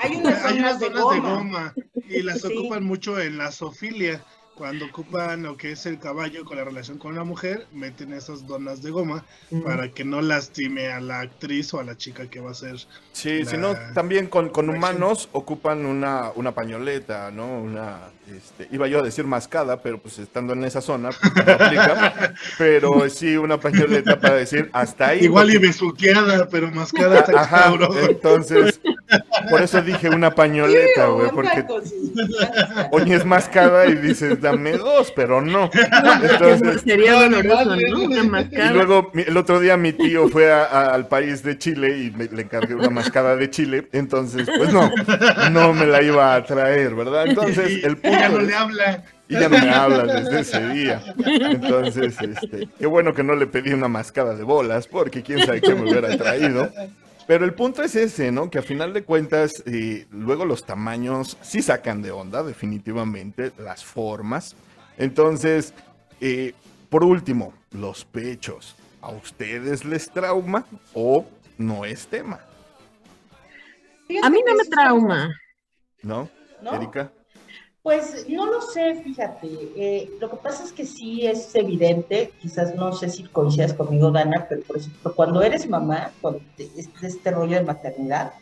Hay unas Hay unas de goma. de goma y las Sí. ocupan mucho en la zoofilia. Cuando ocupan lo que es el caballo con la relación con la mujer, meten esas donas de goma Mm. para que no lastime a la actriz o a la chica que va a ser. Sí, La- si no, también con, con humanos ocupan una, una pañoleta, ¿no? Una, este, iba yo a decir mascada, pero pues estando en esa zona, pues, no aplica. pero sí, una pañoleta para decir hasta ahí. Igual y porque- besuqueada, pero mascada está Ah, Ajá, cabrón. entonces, por eso dije una pañoleta, güey, porque oye es mascada y dices, dame dos, pero no. Entonces, sería. Una y luego mi- el otro día mi tío fue a- a- al país de Chile y me- le encargué una mascada de Chile, entonces, pues no, no me la iba a traer, ¿verdad? Entonces, Y- el punto ya no le habla. y ya no me habla desde ese día. Entonces, este, qué bueno que no le pedí una mascada de bolas, porque quién sabe qué me hubiera traído. Pero el punto es ese, ¿no? Que a final de cuentas, eh, luego los tamaños sí sacan de onda, definitivamente, las formas. Entonces, eh, por último, los pechos. ¿A ustedes les trauma o no es tema? A mí no me trauma. ¿No? ¿no? Erika. Pues no lo sé, fíjate. eh, lo que pasa es que sí es evidente, quizás no sé si coincidas conmigo, Dana, pero por ejemplo, cuando eres mamá, te- este, este rollo de maternidad,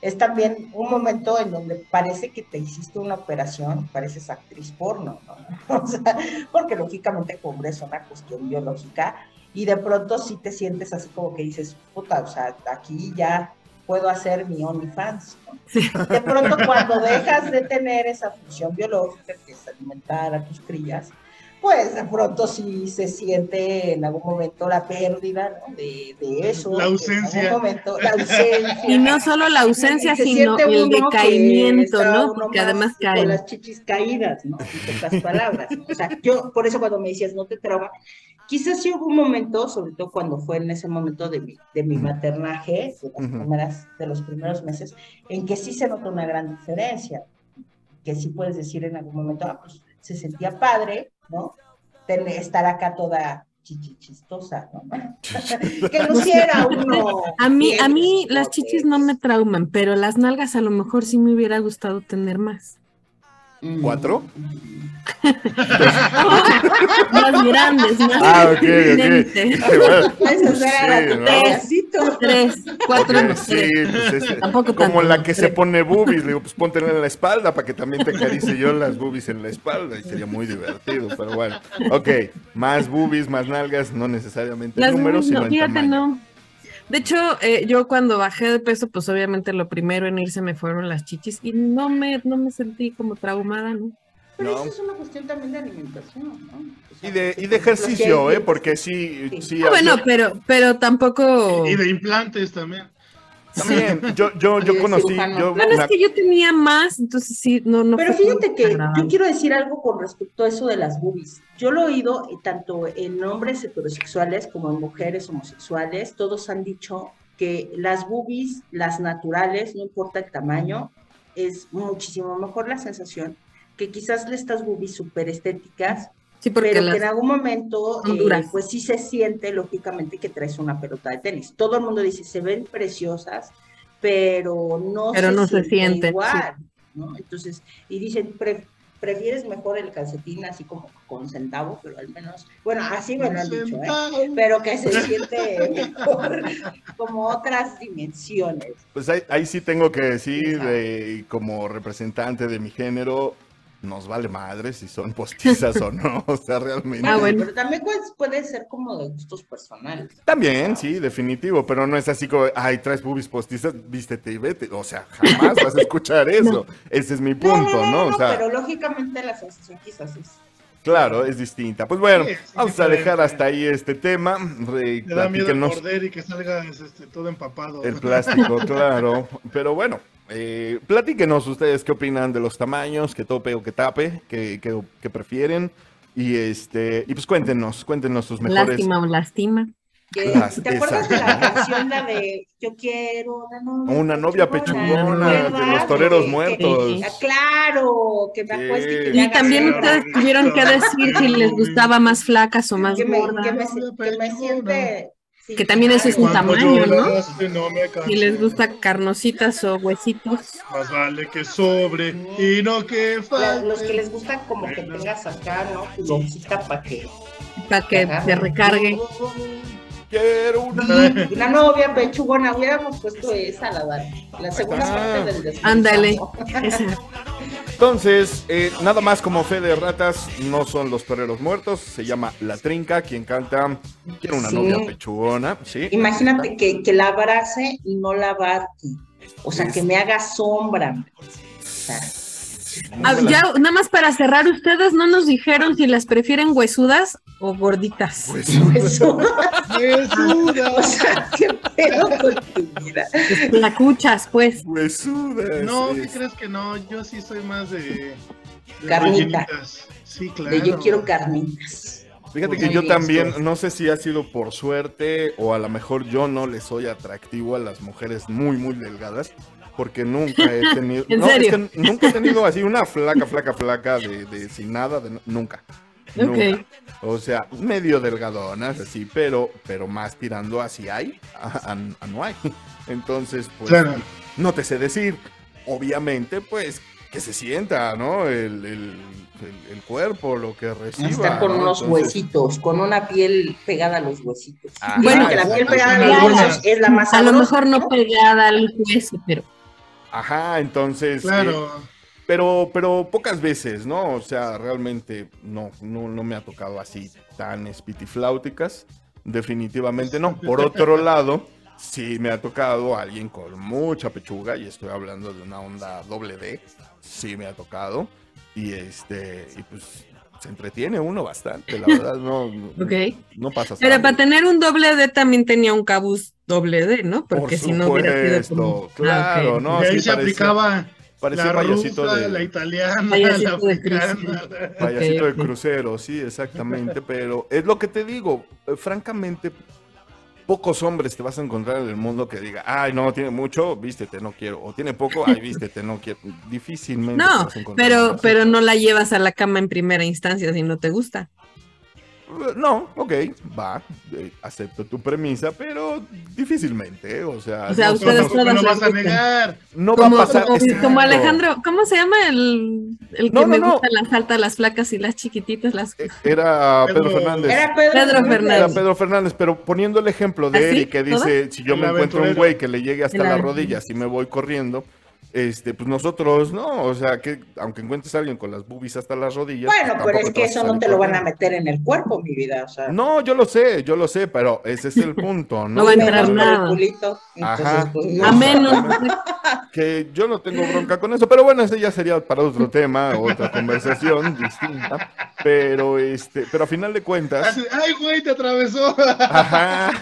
es también un momento en donde parece que te hiciste una operación, pareces actriz porno, ¿no? O sea, porque lógicamente cubre es una cuestión biológica y de pronto sí te sientes así como que dices, puta, o sea, aquí ya puedo hacer mi OnlyFans, ¿no? De pronto cuando dejas de tener esa función biológica que es alimentar a tus crías, pues de pronto sí se siente en algún momento la pérdida ¿no? de, de eso. La En ausencia. algún momento, la ausencia. Y no solo la ausencia, Se sino el decaimiento, ¿no? Porque más además Con caen. las chichis caídas, ¿no? En pocas palabras. O sea, yo, por eso cuando me decías no te trauma, quizás sí hubo un momento, sobre todo cuando fue en ese momento de mi, de mi maternaje, de, las primeras, de los primeros meses, en que sí se nota una gran diferencia. Que sí puedes decir en algún momento, ah, pues se sentía padre, ¿no? Ten- estar acá toda chichichistosa, ¿no? que luciera uno. A mí, bien a mí las chichis no me trauman, pero las nalgas a lo mejor sí me hubiera gustado tener más. ¿Cuatro? Más grandes, más Ah, ok, ok. Tres, cuatro, pues es- Tampoco como tanto, la que se pone boobies, le digo, pues póntela en la espalda para que también te acaricie yo las boobies en la espalda y sería muy divertido, pero bueno. Ok, más boobies, más nalgas, no necesariamente números, sino no, en tamaño. De hecho, eh, yo cuando bajé de peso, pues obviamente lo primero en irse me fueron las chichis y no me, no me sentí como traumada, ¿no? Pero No. eso es una cuestión también de alimentación, ¿no? O sea, Y de, y de ejercicio, ¿eh? Porque sí, Sí. sí. Ah, bueno, pero, pero tampoco. Y de implantes también. También, yo, yo, yo conocí, yo Bueno, es que yo tenía más, entonces sí, no, no. Pero fíjate que agradable. yo quiero decir algo con respecto a eso de las boobies. Yo lo he oído eh, tanto en hombres heterosexuales como en mujeres homosexuales. Todos han dicho que las boobies, las naturales, no importa el tamaño, es muchísimo mejor la sensación que quizás estas boobies súper estéticas, Sí, porque pero las- que en algún momento, eh, pues sí se siente lógicamente que traes una pelota de tenis. Todo el mundo dice, se ven preciosas, pero no, Pero se, no se siente igual, ¿no? Entonces, y dicen, "Pre- prefieres mejor el calcetín así como con centavo, pero al menos, bueno, así me lo han dicho, ¿eh? Pero que se siente mejor, como otras dimensiones. Pues ahí, ahí sí tengo que decir, de- como representante de mi género, nos vale madre si son postizas o no. O sea, realmente. Ah, bueno. Pero también puede, puede ser como de gustos personales. También, sí, definitivo, pero no es así como, ay, traes boobies postizas, vístete y vete. O sea, jamás vas a escuchar eso. Ese es mi punto, ¿no? O sea, pero lógicamente la sensación quizás es claro, es distinta. Pues bueno, Sí, sí, vamos a dejar hasta ahí este tema. Re- Me da miedo morder y que salga este, todo empapado. el plástico, claro. Pero bueno, eh, platíquenos ustedes qué opinan de los tamaños, que tope o que tape, qué, qué- qué prefieren. Y este, y pues cuéntenos, cuéntenos sus mejores. Lástima o. Que- Las- ¿Te acuerdas de la canción, la de Yo quiero una novia, Una novia pechugona de los toreros Que- que- muertos. ah, claro, que me acueste y que Sí. me Y haga también ustedes tuvieron que decir si les gustaba más flacas o más que me, gordas. que me, que me siente Sí, Que también eso es un tamaño, ¿no? lloraste, no. Si les gusta carnositas o huesitos. Más vale que sobre y no que falte. los que les gusta como que tengas acá, ¿no? Lonjita para que Para que se recargue. Quiero una... Novia pechugona, hubiéramos puesto esa, la, la segunda está. parte del descanso. Ándale. Entonces, eh, nada más como fe de ratas, no son los toreros muertos, se llama La Trinca, quien canta, quiere una Sí. novia pechugona, ¿sí? Imagínate que, que la abrace y no la abarque. O sea, que me haga sombra. O sea, Ah, ya, nada más para cerrar, ustedes no nos dijeron si las prefieren huesudas o gorditas. Eso. Huesuda. O sea, qué pedo con tu vida. Placuchas, pues. huesudas. No, ¿qué es- crees que no? Yo sí soy más de. de Carnita. rellenitas. Sí, claro. De yo quiero carnitas. Fíjate que Muy yo bien, también, no sé si ha sido por suerte o a lo mejor yo no le soy atractivo a las mujeres muy, muy delgadas, porque nunca he tenido... ¿En no, es serio? que nunca he tenido así una flaca, flaca, flaca de, de sin nada, de, nunca. Nunca. Ok. O sea, medio delgadonas, así, pero, pero más tirando así hay, a, a- a no hay. Entonces, pues, Claro. no te sé decir. Obviamente, pues, que se sienta, ¿no? El, el- el- el cuerpo, lo que reciba. Está con ¿no? unos Entonces, huesitos, con una piel pegada a los huesitos. Ajá, Bueno, que la piel pegada a los huesos es la más A lo mejor no pegada al hueso, pero Ajá, entonces. eh, Claro. pero, pero pocas veces, ¿no? O sea, realmente no, no, no me ha tocado así tan espitifláuticas. Definitivamente no. Por otro lado, sí me ha tocado alguien con mucha pechuga, y estoy hablando de una onda doble D. Sí me ha tocado. Y este, y pues se entretiene uno bastante, la verdad, no, no- ok. no pasa Pero para tener un doble D también tenía un cabuz doble D, ¿no? Porque Por si no hubiera sido como... claro, Ah, ok. no, y ahí sí se parece- aplicaba parecía la payasito rusa, de- la italiana, Payasito la de africana. Payasito Ok, de crucero, sí, exactamente, pero es lo que te digo, eh, francamente, pocos hombres te vas a encontrar en el mundo que diga, ay, no, tiene mucho, vístete, no quiero, o tiene poco, ay, vístete, no quiero, difícilmente. te No, vas a encontrar pero, pero no la llevas a la cama en primera instancia si no te gusta. Eh, No, ok, va, eh, acepto tu premisa, pero difícilmente, eh, o sea, O sea, no, ustedes somos- ¿Cómo todas lo les vas a negar? no va Como, a pasar. como- Alejandro, ¿cómo se llama el, el que No, no, me no. gusta las altas, las flacas y las chiquititas? Las... Era Pedro Fernández. Era Pedro, Pedro Fernández. Era Pedro Fernández, pero poniendo el ejemplo de ¿Ah, él sí? y que dice, si yo me encuentro un güey que le llegue hasta aventurero. rodillas y me voy corriendo, este, pues nosotros no, o sea, que aunque encuentres a alguien con las boobies hasta las rodillas. Bueno, pues, pero tampoco es que eso no te lo van a meter en el cuerpo, mi vida. O sea, No, yo lo sé, yo lo sé, pero ese es el punto, ¿no? No va a entrar nada. culito, entonces, Ajá. pues, No. A no. menos. Que yo no tengo bronca con eso, pero bueno, ese ya sería para otro tema, otra conversación distinta. Pero este, pero a final de cuentas. Ay, güey, te atravesó. Ajá.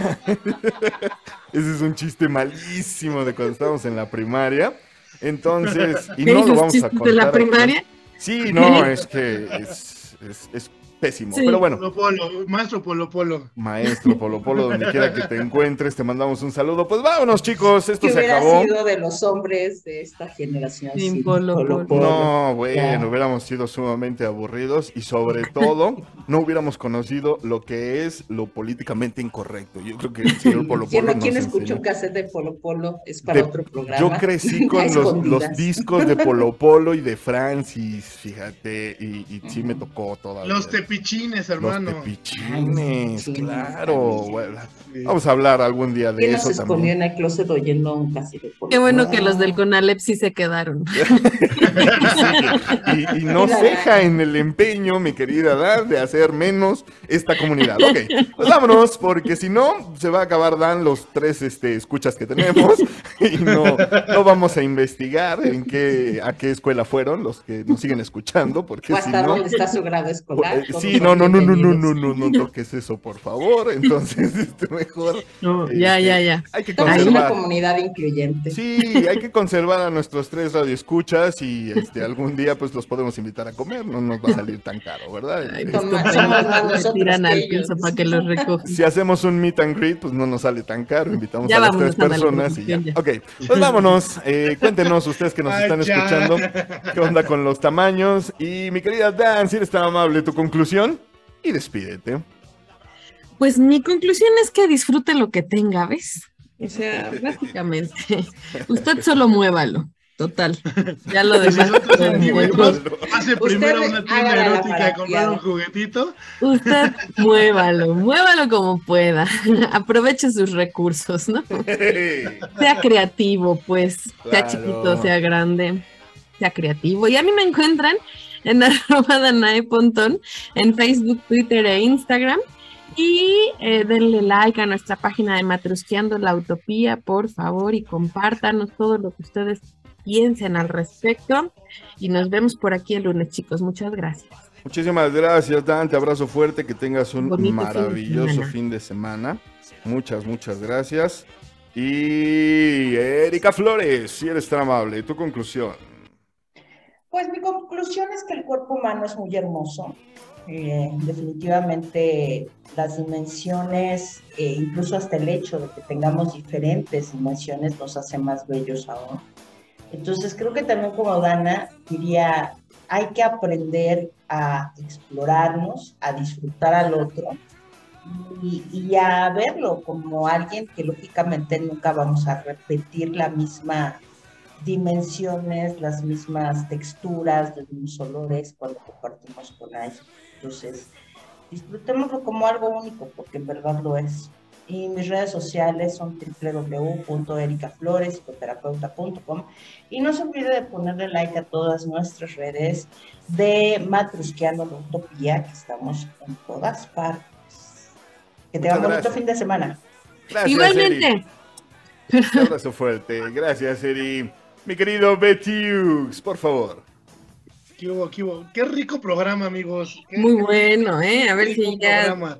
Ese es un chiste malísimo de cuando estábamos en la primaria. Entonces, y ¿Qué no lo vamos a contar. de la aquí. primaria? Sí, no, es que es, es- es pésimo. Sí. Pero bueno, Polo Polo, maestro Polo Polo. maestro Polo Polo, donde quiera que te encuentres, te mandamos un saludo. Pues vámonos, chicos, esto se hubiera acabó. sido de los hombres de esta generación Sin sin Polo Polo. No, bueno, Ya. hubiéramos sido sumamente aburridos y sobre todo no hubiéramos conocido lo que es lo políticamente incorrecto. Yo creo que el señor Polo ¿Quién, Polo quién nos escuchó un cassette de Polo Polo? Es para De- otro programa. Yo crecí con los, discos de Polo Polo y de Francis, fíjate, y, y sí me tocó todavía. Los tepichines, Los hermano. tepichines, Sí, claro. sí. vamos a hablar algún día de ¿Quién eso nos escondió también. en el closet oyendo un Polo Qué bueno que los del Conalep sí se quedaron. y, y no ceja en el empeño, mi querida Dan, de hacer menos esta comunidad. Ok, pues vámonos, porque si no, se va a acabar Dan los tres este, escuchas que tenemos y no, no vamos a investigar en qué, a qué escuela fueron los que nos siguen escuchando, porque ¿O si hasta no... dónde está su grado escolar? Sí, no, no, no, no, no, no, no, no toques eso, por favor. Entonces, este, mejor. No, ya, este, ya, ya. Hay que Somos una conservar. comunidad incluyente. Sí, hay que conservar a nuestros tres radioescuchas y este algún día pues los podemos invitar a comer, no nos va a salir tan caro, ¿verdad? Ay, Este, pues, Somos- tiran al piso para que los recojan. si hacemos un meet and greet, pues no nos sale tan caro, invitamos Ya a las tres personas y ya. ya. Ok, pues vámonos, eh, cuéntenos ustedes que nos Ay, están ya. escuchando, qué onda con los tamaños y mi querida Dan, si eres tan amable, tu conclusión y despídete. Pues mi conclusión es que disfrute lo que tenga, ¿ves? O sea, básicamente, usted solo muévalo, total. Ya lo demás. 60 centímetros, pase primero una tienda erótica a comprar un juguetito. Usted muévalo, muévalo como pueda. Aproveche sus recursos, ¿no? Sea creativo, pues, sea Claro. chiquito, sea grande, sea creativo. Y a mí me encuentran en arroba Danae Pontón, en Facebook, Twitter e Instagram. Y eh, denle like a nuestra página de Matrusqueando la Utopía, por favor, y compártanos todo lo que ustedes piensen al respecto. Y nos vemos por aquí el lunes, chicos. Muchas gracias. Muchísimas gracias, Dante. Abrazo fuerte, que tengas un Bonito maravilloso fin de semana. Muchas, muchas gracias. Y Erika Flores, si eres tan amable, tu conclusión. Pues mi conclusión es que el cuerpo humano es muy hermoso. Eh, definitivamente las dimensiones, eh, incluso hasta el hecho de que tengamos diferentes dimensiones nos hace más bellos aún. Entonces creo que también como Dana diría, hay que aprender a explorarnos, a disfrutar al otro y, y a verlo como alguien que lógicamente nunca vamos a repetir la misma dimensiones, las mismas texturas, los mismos olores cuando compartimos con alguien. Entonces, disfrutémoslo como algo único, porque en verdad lo es. Y mis redes sociales son www.ericaflorespsicoterapeuta.com y no se olvide de ponerle like a todas nuestras redes de Matrusqueando la Utopía, que estamos en todas partes. Que tengan Muchas bonito gracias. fin de semana. Gracias, Igualmente. Eri. Un abrazo fuerte. Gracias, Eri. Mi querido Betiux, por favor. ¿Qué hubo, qué hubo? Qué rico programa, amigos. Qué Muy bueno, ¿eh? A ver si ya programa.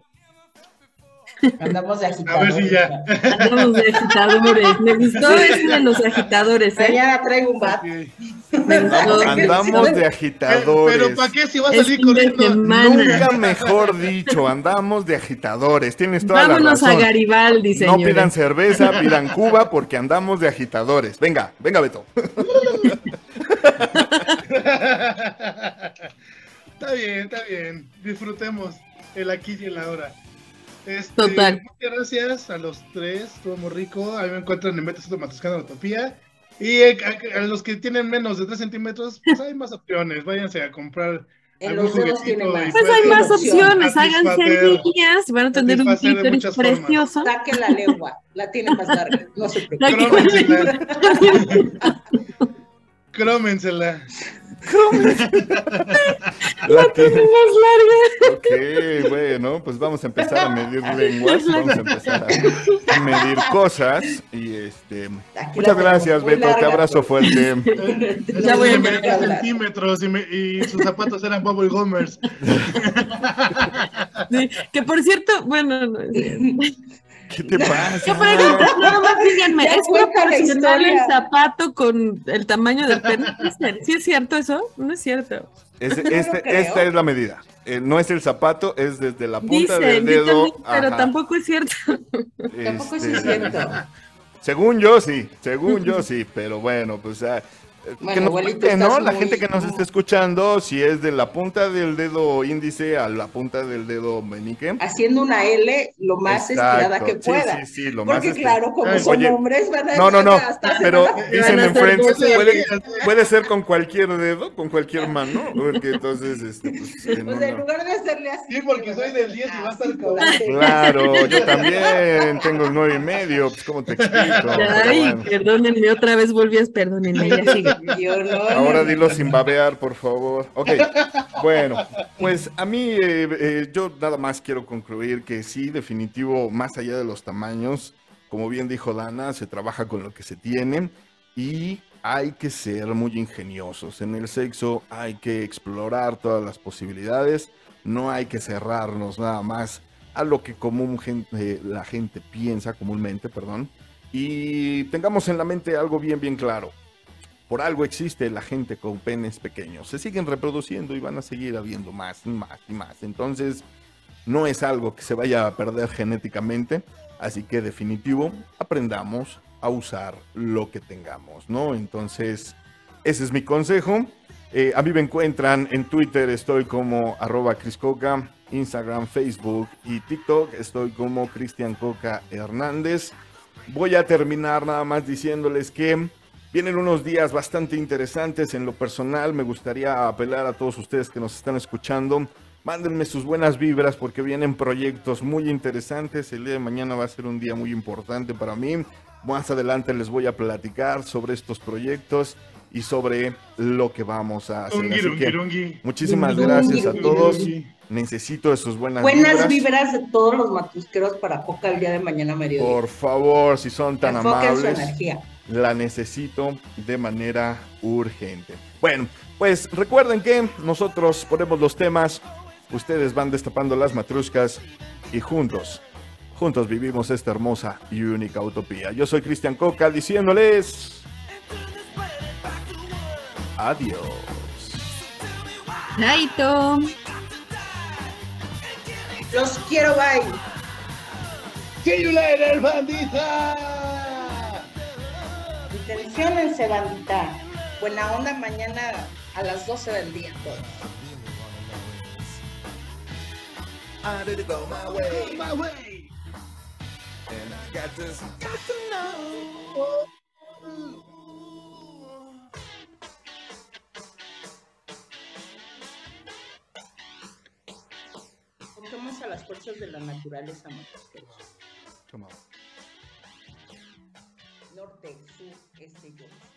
Andamos de A ver agitadores. si ya. andamos de agitadores. Me gustó ese de los agitadores, ¿eh? Mañana traigo un bat. Me gustó. Andamos de agitadores. Pero ¿para qué si va a Es salir corriendo? Nunca mejor dicho, andamos de agitadores. Tienes toda Vámonos la a razón. Garibaldi, No señores. pidan cerveza, pidan Cuba porque andamos de agitadores. Venga, venga, Beto. Está bien, está bien. Disfrutemos el aquí y el ahora. Este, Total. Muchas gracias a los tres, estuvo muy rico. A mí me encuentran en Metas Matuscando la Utopía. Y eh, a, a los que tienen menos de 3 centímetros, pues hay más opciones. Váyanse a comprar. En algún tiene más. Pues hay más opciones, háganse niñas, van a tener un clítoris precioso. Saque la lengua, la tiene más larga, no se preocupe. Crómensela. Crómensela. La tiene- Más larga. Ok, bueno, pues vamos a empezar a medir lenguas, vamos a empezar a, medir cosas y este Aquí muchas gracias Beto, te larga, abrazo pues. fuerte. Ya voy a Me empezar medía a hablar. centímetros y, me- y sus zapatos eran bubble gummers. Sí, que por cierto, bueno, no, es cierto. ¿Qué te pasa? ¿Qué pregunta? Nada más díganme, ¿es proporcional el zapato con el tamaño del pene? ¿Sí es cierto eso? No es cierto. Es- este- esta es la medida. Eh, no es el zapato, es desde la punta del dedo. dicen, pero tampoco es cierto. Tampoco este, es cierto. Según yo sí, según yo sí, pero bueno, pues ah, eh, que nos cuente, ¿no? La muy- gente que nos está escuchando, si es de la punta del dedo índice a la punta del dedo meñique. Haciendo una L lo más estirada Exacto, que sí, pueda. sí, sí, lo más Porque claro, como Ay, son oye, hombres, van a No, no, no, hasta pero dicen en puede, puede ser con cualquier dedo, con cualquier mano, porque entonces, este, pues, en sea, en lugar de hacerle así. Sí, porque soy del 10 y va a estar así, con- Claro, yo también tengo el nueve y medio, pues cómo te explico. Ay, bueno. perdónenme, otra vez volvías, perdónenme, ya sigue. Ahora dilo sin babear, por favor. Ok, bueno, pues a mí eh, eh, yo nada más quiero concluir que sí, definitivo, más allá de los tamaños, como bien dijo Dana, se trabaja con lo que se tiene y hay que ser muy ingeniosos. En el sexo hay que explorar todas las posibilidades, no hay que cerrarnos nada más a lo que común gente, la gente piensa, comúnmente, perdón, y tengamos en la mente algo bien, bien claro. Por algo existe la gente con penes pequeños. Se siguen reproduciendo y van a seguir habiendo más y más y más. Entonces, no es algo que se vaya a perder genéticamente. Así que definitivo, aprendamos a usar lo que tengamos, ¿no? Entonces, ese es mi consejo. Eh, a mí me encuentran en Twitter, estoy como arroba criscoca. Instagram, Facebook y TikTok. Estoy como Cristian Coca Hernández. Voy a terminar nada más diciéndoles que vienen unos días bastante interesantes en lo personal. Me gustaría apelar a todos ustedes que nos están escuchando. Mándenme sus buenas vibras porque vienen proyectos muy interesantes. El día de mañana va a ser un día muy importante para mí. Más adelante les voy a platicar sobre estos proyectos y sobre lo que vamos a hacer. Así que muchísimas gracias a todos. Necesito de sus buenas, Buenas vibras. vibras de todos los matusqueros para Coca el día de mañana mediodía. Por favor, si son tan Enfoquen su amables, energía. La necesito de manera urgente. Bueno, pues recuerden que nosotros ponemos los temas, ustedes van destapando las matruscas y juntos, juntos vivimos esta hermosa y única utopía. Yo soy Cristian Coca diciéndoles adiós. Chaito. Los quiero, bye. See you later, bandita. Intenciónense, bandita. Buena onda mañana a las 12 del día. todos. I did go my way, My way. and I got to, got to know. Toquemos a las fuerzas de la naturaleza, matusqueros. Come on. Norte, sur, este.